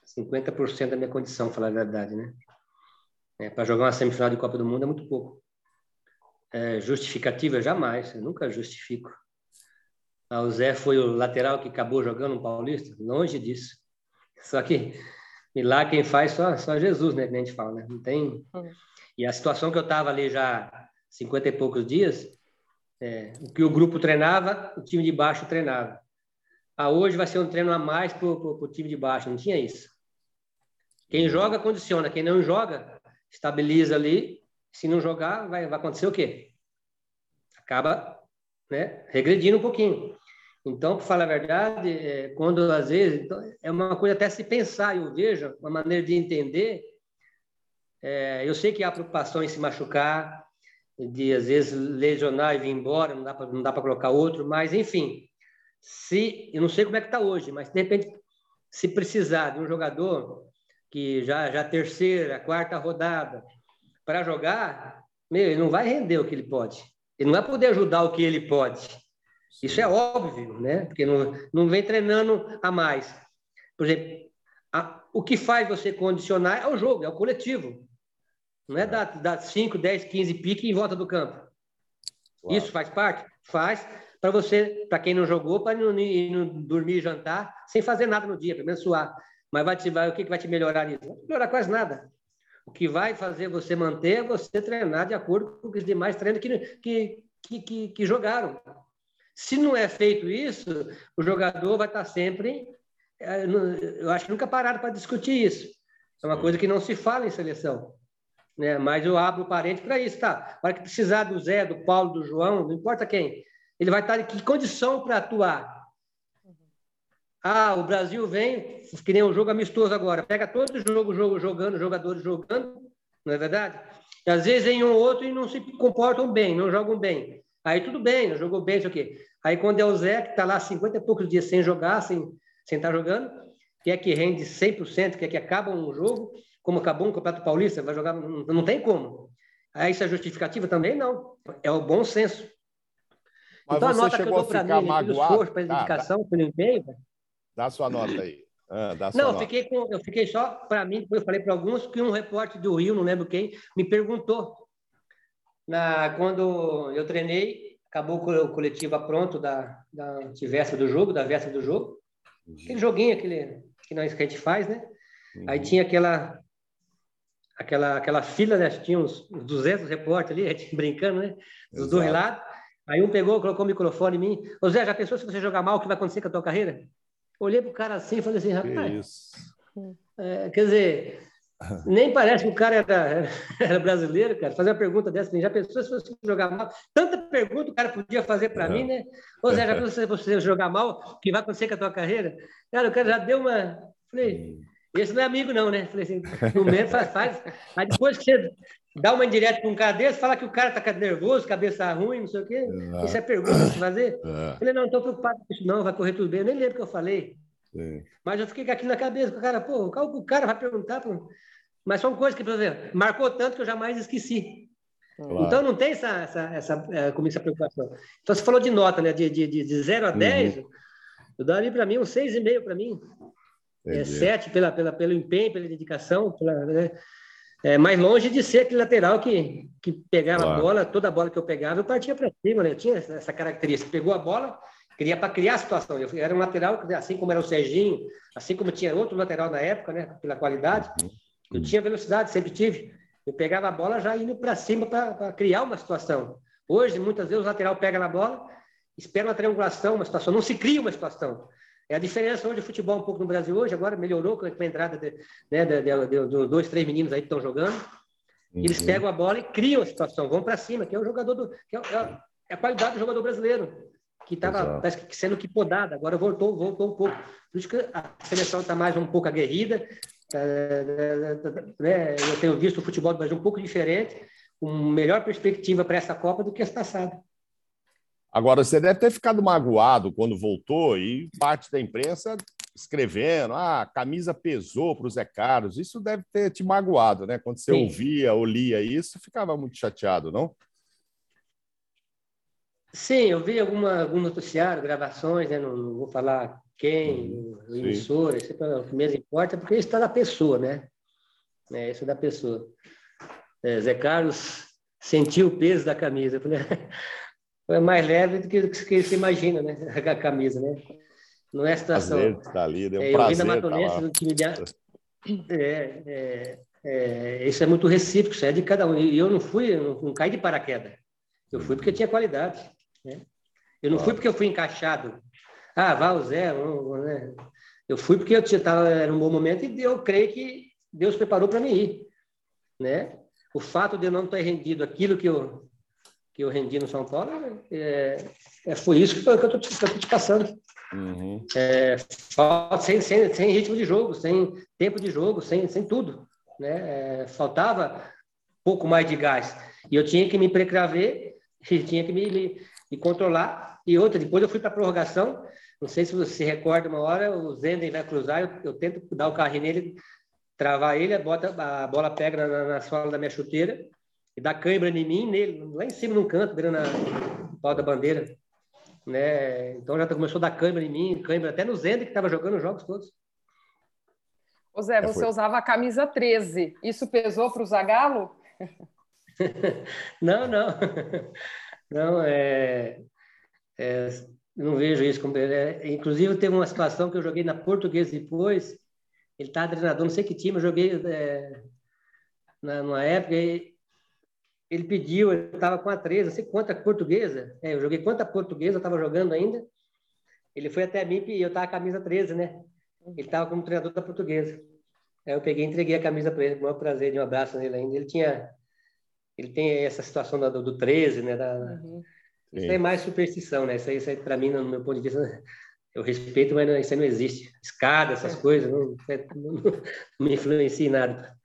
50% da minha condição, falar a verdade, né? É, para jogar uma semifinal de Copa do Mundo é muito pouco. É, justificativa, jamais. Eu nunca justifico. Ah, o Zé foi o lateral que acabou jogando no Paulista? Longe disso. Só que lá quem faz só, só Jesus, né? Que a gente fala, né? Não tem. E a situação que eu estava ali já 50 e poucos dias, é, o que o grupo treinava, o time de baixo treinava. Ah, hoje vai ser um treino a mais para o time de baixo. Não tinha isso. Quem joga, condiciona. Quem não joga, estabiliza ali. Se não jogar, vai, vai acontecer o quê? Acaba né, regredindo um pouquinho. Então, para falar a verdade, é, quando às vezes então, é uma coisa até se pensar, eu vejo, uma maneira de entender. É, eu sei que há preocupação em se machucar, de às vezes lesionar e vir embora, não dá para colocar outro, mas enfim, se eu não sei como é que está hoje, mas de repente se precisar de um jogador que já já terceira, quarta rodada para jogar, meu, ele não vai render o que ele pode. Ele não vai poder ajudar o que ele pode. Isso é óbvio, né? Porque não, não vem treinando a mais. Por exemplo, a, o que faz você condicionar é o jogo, é o coletivo. Não é dar, dar 5, 10, 15 piques em volta do campo. Claro. Isso faz parte? Faz para você, para quem não jogou, para não, não, dormir e jantar sem fazer nada no dia, pelo menos suar. Mas vai te, vai, o que, que vai te melhorar nisso? Não vai melhorar quase nada. O que vai fazer você manter é você treinar de acordo com os demais treinos que, que, que, que, que jogaram. Se não é feito isso, o jogador vai estar sempre. É, eu acho que nunca pararam para discutir isso. É uma coisa que não se fala em seleção. Né? Mas eu abro o parente para isso, tá? Para que precisar do Zé, do Paulo, do João, não importa quem, ele vai estar em que condição para atuar? Ah, o Brasil vem, que nem um jogo amistoso agora, pega todo jogo, jogo jogando, jogadores jogando, não é verdade? E às vezes em um ou outro e não se comportam bem, não jogam bem. Aí tudo bem, não jogou bem, isso aqui. Aí quando é o Zé, que está lá 50 e poucos dias sem jogar, sem, sem estar tá jogando, que é que rende 100%, que é que acaba um jogo, como acabou um Campeonato Paulista, vai jogar, não, não tem como. Aí isso é justificativa também? Não. É o bom senso. Mas então a nota que eu dou para mim, magoado? esforço, para a dedicação, ah, pelo empenho, Dá sua nota aí. Ah, não, eu fiquei, com, eu fiquei só para mim, eu falei para alguns que um repórter do Rio, não lembro quem, me perguntou na, quando eu treinei, acabou o coletivo pronto da, da de véspera do jogo, da véspera do jogo. Uhum. Aquele joguinho aquele, que nós que a gente faz, né? Uhum. Aí tinha aquela aquela aquela fila, né? Tinha uns 200 repórteres ali, a gente brincando, né? Dos dois lados. Aí um pegou, colocou o microfone em mim. Ô Zé, já pensou se você jogar mal, o que vai acontecer com a tua carreira? Olhei pro cara assim e falei assim, rapaz... É, quer dizer, nem parece que o cara era, era brasileiro, cara. Fazer uma pergunta dessa, já pensou se você jogar mal? Tanta pergunta o cara podia fazer para mim, né? Ô Zé, já pensou se você jogar mal, o que vai acontecer com a tua carreira? Cara, o cara já deu uma... Falei, hum. esse não é amigo não, né? Falei assim, no meio faz, faz. Aí depois que você dá uma indireta para um cara desse, fala que o cara tá nervoso, cabeça ruim, não sei o quê. Isso é pergunta para fazer? É. Falei, não, estou preocupado com isso não, vai correr tudo bem. Eu nem lembro o que eu falei. Sim. Mas eu fiquei aqui na cabeça, o cara, pô, o cara vai perguntar, pô. mas são coisas que, por exemplo, marcou tanto que eu jamais esqueci. Claro. Então não tem essa, essa, essa, é, essa preocupação. Então você falou de nota, né? De, de, de 0 a 10, uhum. eu daria para mim um 6,5 para mim. É Entendi. É 7 pela, pela, pelo empenho, pela dedicação, pela, né? É, mais longe de ser aquele lateral que, que pegava claro. a bola, toda a bola que eu pegava, eu partia para cima, né? Eu tinha essa característica. Pegou a bola, queria para criar a situação. Eu era um lateral, assim como era o Serginho, assim como tinha outro lateral na época, né? Pela qualidade. Eu tinha velocidade, sempre tive. Eu pegava a bola já indo para cima para criar uma situação. Hoje, muitas vezes, o lateral pega na bola, espera uma triangulação, uma situação, não se cria uma situação. É a diferença hoje do futebol um pouco no Brasil hoje, agora melhorou com a entrada de, né, de, de, de, de dois, três meninos aí que estão jogando. Uhum. Eles pegam a bola e criam a situação, vão para cima, que é o jogador do. Que é, é, é a qualidade do jogador brasileiro que estava sendo que podada, agora voltou, voltou um pouco. Por isso que a seleção está mais um pouco aguerrida. É, né? Eu tenho visto o futebol do Brasil um pouco diferente, com melhor perspectiva para essa Copa do que essa passada. Agora, você deve ter ficado magoado quando voltou e parte da imprensa escrevendo, ah, a camisa pesou para o Zé Carlos. Isso deve ter te magoado, né? Quando você Sim. ouvia ou lia isso, ficava muito chateado, não? Sim, eu vi alguma, algum noticiário, gravações, né? não, não vou falar quem, uhum, emissora, isso é o que menos importa, porque isso está da pessoa, né? É, isso é da pessoa. É, Zé Carlos sentiu o peso da camisa. falei, é mais leve do que que você imagina, né? A camisa, né? Não é situação. Prazer, tá ali, deu um é, eu prazer, vi na Matonense, no time de... É, é, é, isso é muito recíproco, isso é de cada um. E eu não fui, eu não, não caí de paraquedas. Eu fui porque tinha qualidade. Né? Eu não fui porque eu fui encaixado. Ah, vá o Zé. Né? Eu fui porque eu estava era um bom momento e eu creio que Deus preparou para mim ir. Né? O fato de eu não ter rendido aquilo que eu, que eu rendi no São Paulo, é, é foi isso que, eu estou te, passando. Uhum. É, sem, sem, sem ritmo de jogo, sem tempo de jogo, sem, sem tudo. Né? É, faltava pouco mais de gás. E eu tinha que me precaver, e tinha que me, me, e controlar. E outra, depois eu fui para a prorrogação. Não sei se você se recorda uma hora, o Zenden vai cruzar, eu, eu, tento dar o carrinho nele, travar ele, bota, a bola pega na, na sola da minha chuteira e dá câimbra em mim, nele, lá em cima no canto, beirando o pau da bandeira. Né? Então já começou a dar câimbra em mim, câimbra até no Zenden, que estava jogando os jogos todos. Ô Zé, você usava a camisa 13. Isso pesou para o Zagalo? não, não. Não, é, é, não vejo isso como. É, inclusive, teve uma situação que eu joguei na Portuguesa depois. Ele estava treinador, não sei que time, eu joguei é, na, numa época. Ele pediu, ele estava com a 13, não sei quanta portuguesa. É, eu joguei quanta portuguesa, eu estava jogando ainda. Ele foi até mim e eu estava com a camisa 13, né? Ele estava como treinador da portuguesa. Aí eu peguei e entreguei a camisa para ele, com o maior prazer, de um abraço nele ainda. Ele tinha ele tem essa situação do, do 13, né? Da, uhum. Isso é mais superstição, né? Isso aí, aí para mim, no meu ponto de vista, eu respeito, mas não, isso aí não existe. Escada, essas é. coisas, não, não, não, me influencia em nada.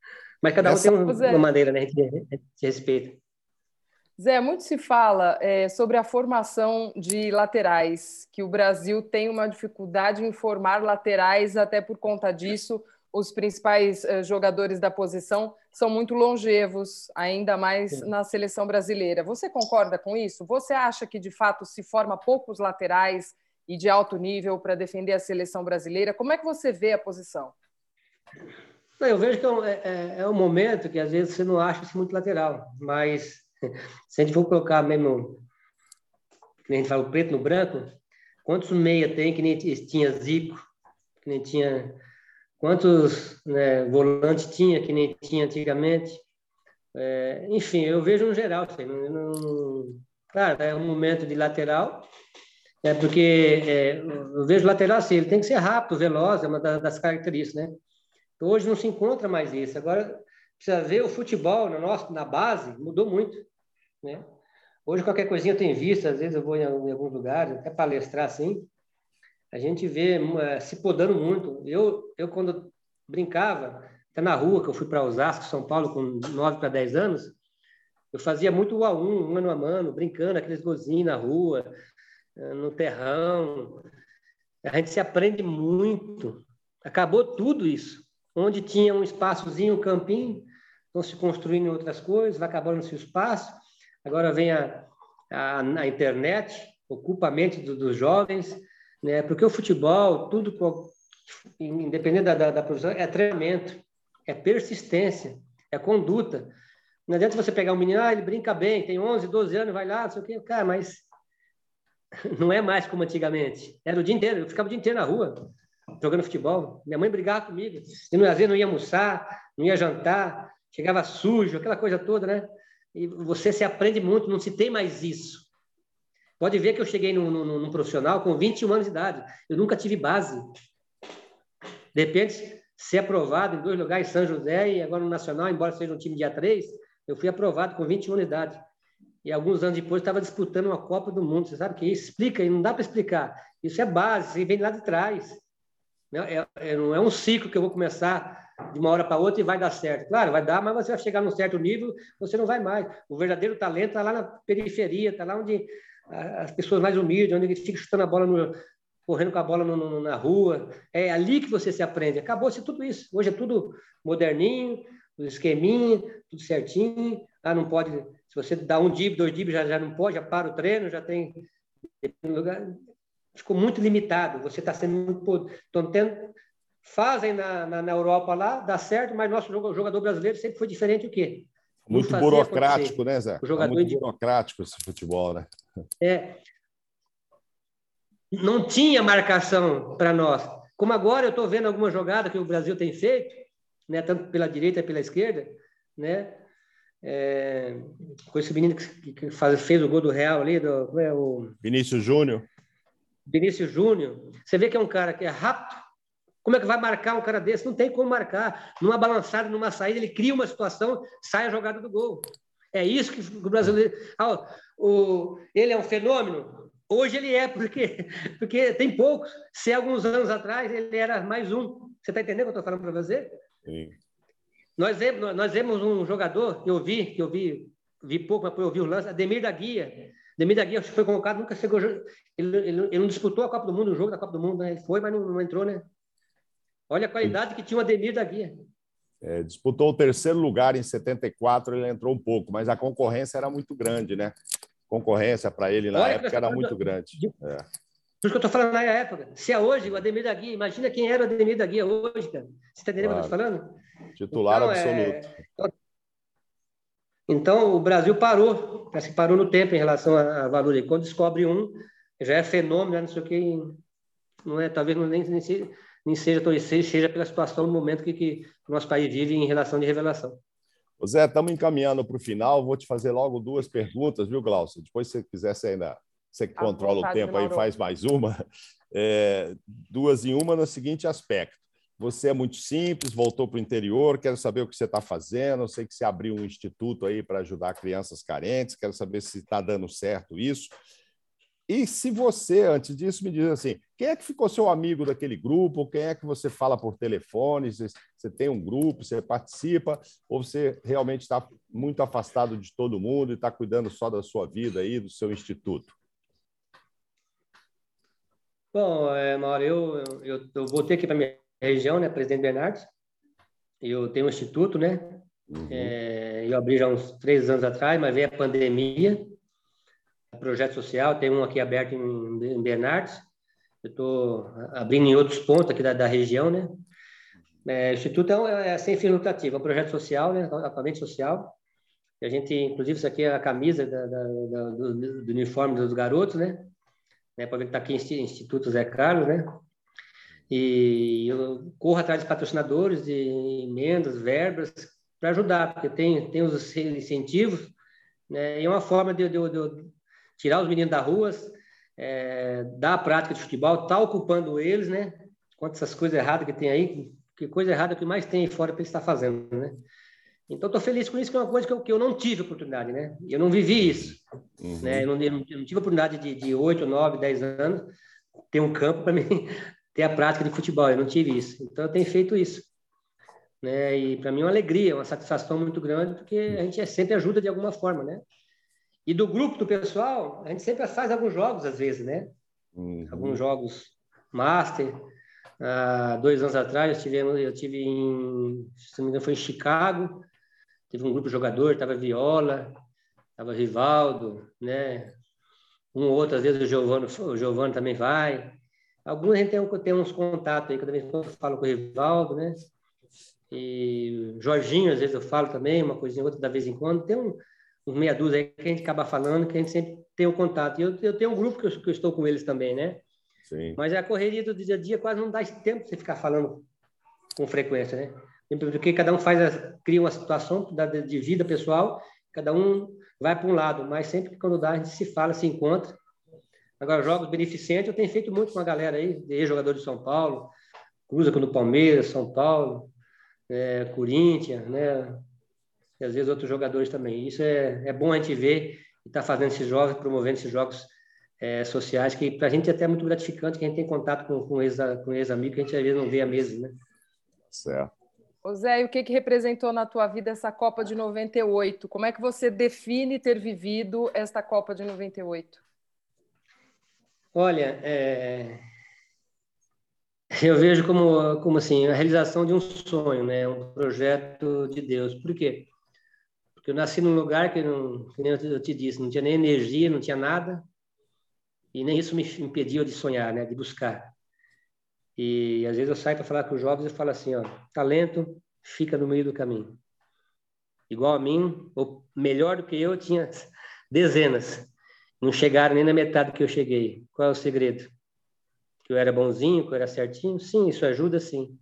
Mas cada um Essa, tem um, uma maneira, né? A gente, a gente respeita. Zé, muito se fala é, sobre a formação de laterais, que o Brasil tem uma dificuldade em formar laterais, até por conta disso, os principais uh, jogadores da posição são muito longevos, ainda mais Sim. na seleção brasileira. Você concorda com isso? Você acha que de fato se forma poucos laterais e de alto nível para defender a seleção brasileira? Como é que você vê a posição? Eu vejo que é um, é, é, é um momento que às vezes você não acha isso muito lateral, mas Se a gente for colocar mesmo, que a gente fala o preto no branco, quantos meia tem que nem tinha Zico, que nem tinha... Quantos né, volantes tinha que nem tinha antigamente? É, enfim, eu vejo no geral. Assim, não, não, claro, é um momento de lateral, é porque é, eu vejo lateral assim, ele tem que ser rápido, veloz, é uma das características, né? Hoje não se encontra mais isso. Agora, precisa ver o futebol na, nossa, na base, mudou muito, né? Hoje, qualquer coisinha eu tenho visto, às vezes eu vou em, alguns lugares, até palestrar assim, a gente vê é, se podando muito. Eu, eu quando brincava, até na rua, que eu fui para Osasco, São Paulo, com 9 para 10 anos, eu fazia muito o a um, mano a mano, brincando, aqueles gozinhos na rua, eh, no terrão. A gente se aprende muito. Acabou tudo isso. Onde tinha um espaçozinho, um campinho, estão se construindo outras coisas, vai acabando-se o espaço. Agora vem a, a, a internet, ocupa a mente do, dos jovens, né? porque o futebol, tudo, independente da, da, da profissão, é treinamento, é persistência, é conduta. Não adianta você pegar um menino, ah, ele brinca bem, tem 11, 12 anos, vai lá, não sei o quê. Cara, mas não é mais como antigamente. Era o dia inteiro, eu ficava o dia inteiro na rua, jogando futebol. Minha mãe brigava comigo. Eu, às vezes, não ia almoçar, não ia jantar, chegava sujo, aquela coisa toda, né? E você se aprende muito, não se tem mais isso. Pode ver que eu cheguei num, num, num profissional com 21 anos de idade. Eu nunca tive base. De repente, ser aprovado em dois lugares, São José e agora no Nacional, embora seja um time dia 3, eu fui aprovado com 21 anos de idade. E alguns anos depois estava disputando uma Copa do Mundo. Você sabe que isso explica, e não dá para explicar. Isso é base, isso vem lá de trás. É, é, não é um ciclo que eu vou começar de uma hora para outra e vai dar certo. Claro, vai dar, mas você vai chegar num certo nível, você não vai mais. O verdadeiro talento está lá na periferia, está lá onde as pessoas mais humildes, onde ele fica chutando a bola, no, correndo com a bola no, no, na rua. É ali que você se aprende. Acabou-se tudo isso. Hoje é tudo moderninho, tudo esqueminha, tudo certinho. Ah, não pode. Se você dá um dib, dois dib, já, já não pode, já para o treino, já tem. Ficou muito limitado. Você está sendo muito. Estão tendo. Fazem na, na, na, Europa lá, dá certo, mas nosso jogador brasileiro sempre foi diferente o quê? Muito burocrático, né, Zé? O jogador é muito burocrático esse futebol, né? É. Não tinha marcação para nós. Como agora eu estou vendo alguma jogada que o Brasil tem feito, né, tanto pela direita pela esquerda, né? É, com esse menino que, que faz, fez o gol do Real ali, do, é o Vinícius Júnior. Vinícius Júnior. Você vê que é um cara que é rápido. Como é que vai marcar um cara desse? Não tem como marcar. Numa balançada, numa saída, ele cria uma situação, sai a jogada do gol. É isso que o brasileiro. Ah, o, ele é um fenômeno? Hoje ele é, porque, porque tem poucos. Se alguns anos atrás ele era mais um. Você está entendendo o que eu estou falando para você? Sim. Nós vemos, nós vemos um jogador que eu vi, que eu vi, vi pouco, mas eu vi o lance, Ademir da Guia. Ademir da Guia foi convocado, nunca chegou. Ele, ele, ele, não disputou a Copa do Mundo, o jogo da Copa do Mundo, né? Ele foi, mas não, não entrou, né? Olha a qualidade que tinha o Ademir da Guia. É, disputou o terceiro lugar em 74, ele entrou um pouco, mas a concorrência era muito grande, né? Concorrência para ele na Olha época era muito grande. É. Por isso que eu estou falando na época. Se é hoje o Ademir da Guia, imagina quem era o Ademir da Guia hoje, cara. Você está entendendo claro. o que eu estou falando? Titular então, absoluto. É... Então, o Brasil parou, parece que parou no tempo em relação a, a valor. E quando descobre um, já é fenômeno, não sei o que, não é, talvez não, nem, nem, seja, nem seja, seja pela situação do momento que, que o nosso país vive em relação de revelação. Ô Zé, estamos encaminhando para o final. Vou te fazer logo duas perguntas, viu, Glaucio? Depois, se você quiser, você ainda você que controla o tempo aí, faz mais uma. É, duas em uma no seguinte aspecto. Você é muito simples, voltou para o interior, quero saber o que você está fazendo. Eu sei que você abriu um instituto aí para ajudar crianças carentes, quero saber se está dando certo isso. E se você, antes disso, me diz assim: quem é que ficou seu amigo daquele grupo? Quem é que você fala por telefone? Você tem um grupo, você participa? Ou você realmente está muito afastado de todo mundo e está cuidando só da sua vida aí, do seu instituto? Bom, é, Mauro, eu, eu, eu voltei aqui para minha região, né, Presidente Bernardes. Eu tenho um instituto, né? Uhum. É, eu abri já uns três anos atrás, mas veio a pandemia. Projeto social, tem um aqui aberto em, em Bernardes. Eu estou abrindo em outros pontos aqui da, da região, né? É, o instituto é, é sem fim lucrativo, é um projeto social, né? Atualmente social. A gente, inclusive, isso aqui é a camisa da, da, do, do, uniforme dos garotos, né? né? Para ver que está aqui Instituto Zé Carlos, né? E eu corro atrás de patrocinadores, de emendas, verbas, para ajudar, porque tem, tem os incentivos, né? E é uma forma de, de, de tirar os meninos da rua, é, dar a prática de futebol, tá ocupando eles, né? Quanto essas coisas erradas que tem aí, que coisa errada que mais tem fora para ele estar fazendo, né? Então, estou feliz com isso, que é uma coisa que eu, que eu não tive oportunidade, né? Eu não vivi isso, uhum. né? Eu não, eu não, tive oportunidade de, de 8, 9, 10 anos ter um campo para mim ter a prática de futebol, eu não tive isso. Então, eu tenho feito isso. Né? E para mim é uma alegria, uma satisfação muito grande, porque a gente sempre ajuda de alguma forma, né? E do grupo do pessoal, a gente sempre faz alguns jogos às vezes, né? Uhum. Alguns jogos master. Há dois anos atrás eu tive, eu tive em, se não me engano, foi em Chicago. Teve um grupo de jogador, tava Viola, tava Rivaldo, né? Um ou outro, às vezes o Giovano, o Giovano também vai. Alguns a gente tem, tem uns contatos aí, cada vez que eu falo com o Rivaldo, né? E Jorginho, às vezes eu falo também, uma coisinha outra, da vez em quando. Tem um, uns meia dúzia aí que a gente acaba falando, que a gente sempre tem o contato. E eu, eu tenho um grupo que eu, que eu estou com eles também, né? Sim. Mas a correria do dia a dia quase não dá tempo de você ficar falando com frequência, né? Porque cada um faz, a, cria uma situação de vida pessoal, cada um vai para um lado, mas sempre que quando dá a gente se fala, se encontra. Agora, jogos beneficentes, eu tenho feito muito com a galera aí, ex-jogador de São Paulo, cruza com o Palmeiras, São Paulo, é, Corinthians, né? E às vezes outros jogadores também. Isso é, é bom a gente ver e estar tá fazendo esses jogos, promovendo esses jogos é, sociais, que para a gente é até muito gratificante, que a gente tem contato com, com ex-amigos, com ex que a gente às vezes não vê a mesa, né? Certo. Ô Zé, e o que, que representou na tua vida essa Copa de 98? Como é que você define ter vivido esta Copa de 98? Olha, é... eu vejo como, como assim, a realização de um sonho, né? um projeto de Deus. Por quê? Porque eu nasci num lugar que, não, que nem eu te disse, não tinha nem energia, não tinha nada, e nem isso me impediu de sonhar, né? de buscar. E às vezes eu saio para falar com os jovens e falo assim, ó, talento fica no meio do caminho. Igual a mim, ou melhor do que eu, tinha dezenas. Não chegaram nem na metade que eu cheguei. Qual é o segredo? Que eu era bonzinho, que eu era certinho? Sim, isso ajuda sim.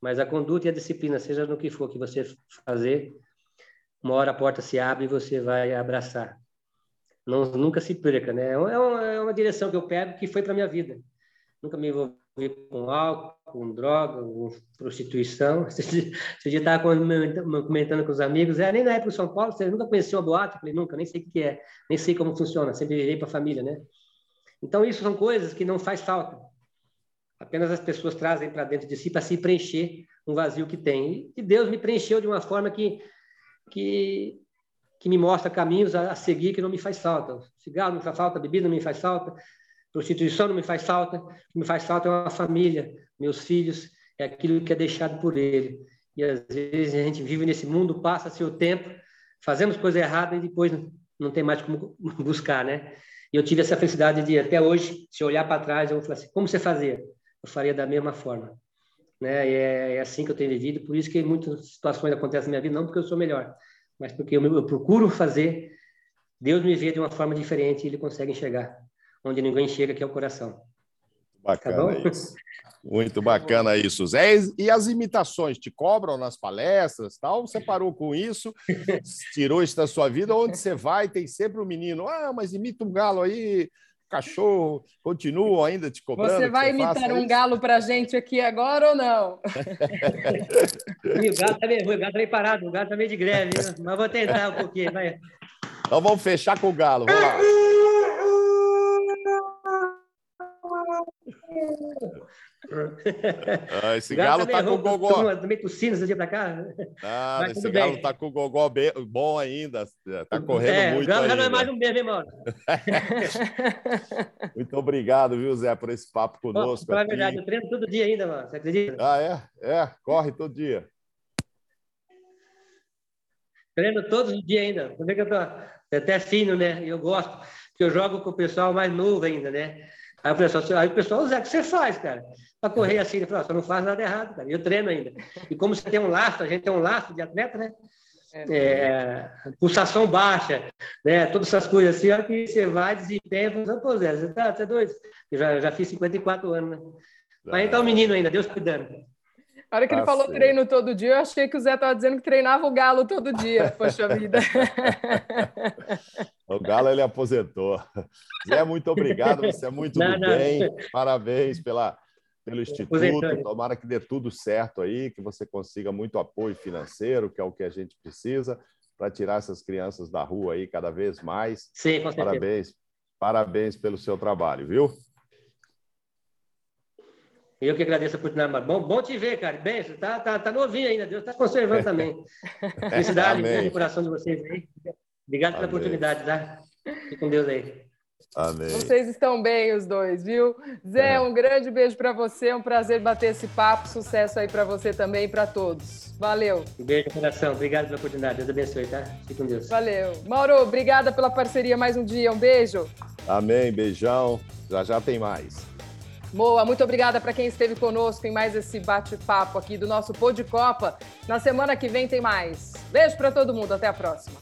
Mas a conduta e a disciplina, seja no que for que você fazer, uma hora a porta se abre e você vai abraçar. Não, nunca se perca, né? É uma, é uma direção que eu pego que foi para minha vida. Nunca me envolvi com álcool, com droga, com prostituição. Esse dia estava comentando com os amigos, é, nem na época de São Paulo, você nunca conheceu a boate? Eu falei, nunca, nem sei o que é, nem sei como funciona, sempre virei para a família, né? Então, isso são coisas que não faz falta. Apenas as pessoas trazem para dentro de si para se preencher um vazio que tem. E Deus me preencheu de uma forma que, que, que me mostra caminhos a, a seguir que não me faz falta. Cigarro não me faz falta, bebida não me faz falta, Prostituição não me faz falta, o que me faz falta é uma família, meus filhos, é aquilo que é deixado por ele. E às vezes a gente vive nesse mundo, passa-se o tempo, fazemos coisa errada e depois não tem mais como buscar, né? E eu tive essa felicidade de, até hoje, se olhar para trás, eu vou falar assim, como você fazia? Eu faria da mesma forma. Né? E é, é, assim que eu tenho vivido, por isso que muitas situações acontecem na minha vida, não porque eu sou melhor, mas porque eu, eu procuro fazer, Deus me vê de uma forma diferente e Ele consegue enxergar onde ninguém chega, que é o coração. Bacana tá isso. Muito bacana isso, Zé. E as imitações te cobram nas palestras, tal? Você parou com isso? Tirou isso da sua vida? Onde você vai, tem sempre um menino. Ah, mas imita um galo aí, cachorro. Continuam ainda te cobrando. Você vai imitar um isso? galo para gente aqui agora ou não? o galo está meio, meio parado, o galo está meio de greve, mas vou tentar um pouquinho. Vai. Então vamos fechar com o galo. Vamos lá. Ah, esse galo tá com o gogó. Também tossindo esse dia pra cá. Ah, esse galo bem. tá com o gogó bom ainda. Tá correndo é, muito. O galo já não é mais um bebê, irmão. muito obrigado, viu, Zé, por esse papo conosco. Pô, verdade, eu treino todo dia ainda, mano. Você acredita? Ah, é? É, corre todo dia. Treino todos os dias ainda. Como é que eu tô? Até fino, né? Eu gosto, porque eu jogo com o pessoal mais novo ainda, né? Aí o pessoal, aí o pessoal, Zé, o que você faz, cara? Para correr assim, ele falou, você não faz nada errado, cara. Eu treino ainda. E como você tem um laço, a gente tem um laço de atleta, né? é. É, pulsação baixa, né? Todas essas coisas assim, olha que você vai, desempenha, fala, pô, Zé, você tá, você é doido? Eu já, já fiz 54 anos, né? Mas ainda tá um menino ainda, Deus cuidando. A hora que ele tá falou treino todo dia, eu achei que o Zé estava dizendo que treinava o Galo todo dia. Poxa vida. o Galo ele aposentou. Zé, muito obrigado, você é muito não, do não. bem. Parabéns pela, pelo Instituto. Tomara que dê tudo certo aí, que você consiga muito apoio financeiro, que é o que a gente precisa, para tirar essas crianças da rua aí cada vez mais. Sim, com certeza. Parabéns, parabéns pelo seu trabalho, viu? Eu que agradeço a oportunidade. Bom, bom te ver, cara. Bem, você tá, tá, tá novinho ainda. Deus está conservando também. Felicidade no coração de vocês aí. Obrigado pela Amém. oportunidade, tá? Fique com Deus aí. Amém. Vocês estão bem, os dois, viu? Zé, é. um grande beijo para você. É um prazer bater esse papo. Sucesso aí para você também e para todos. Valeu. Um beijo no coração. Obrigado pela oportunidade. Deus abençoe, tá? Fique com Deus. Valeu. Mauro, obrigada pela parceria mais um dia. Um beijo. Amém. Beijão. Já já tem mais. Boa, muito obrigada para quem esteve conosco em mais esse bate-papo aqui do nosso Pô de Copa. Na semana que vem tem mais. Beijo para todo mundo, até a próxima.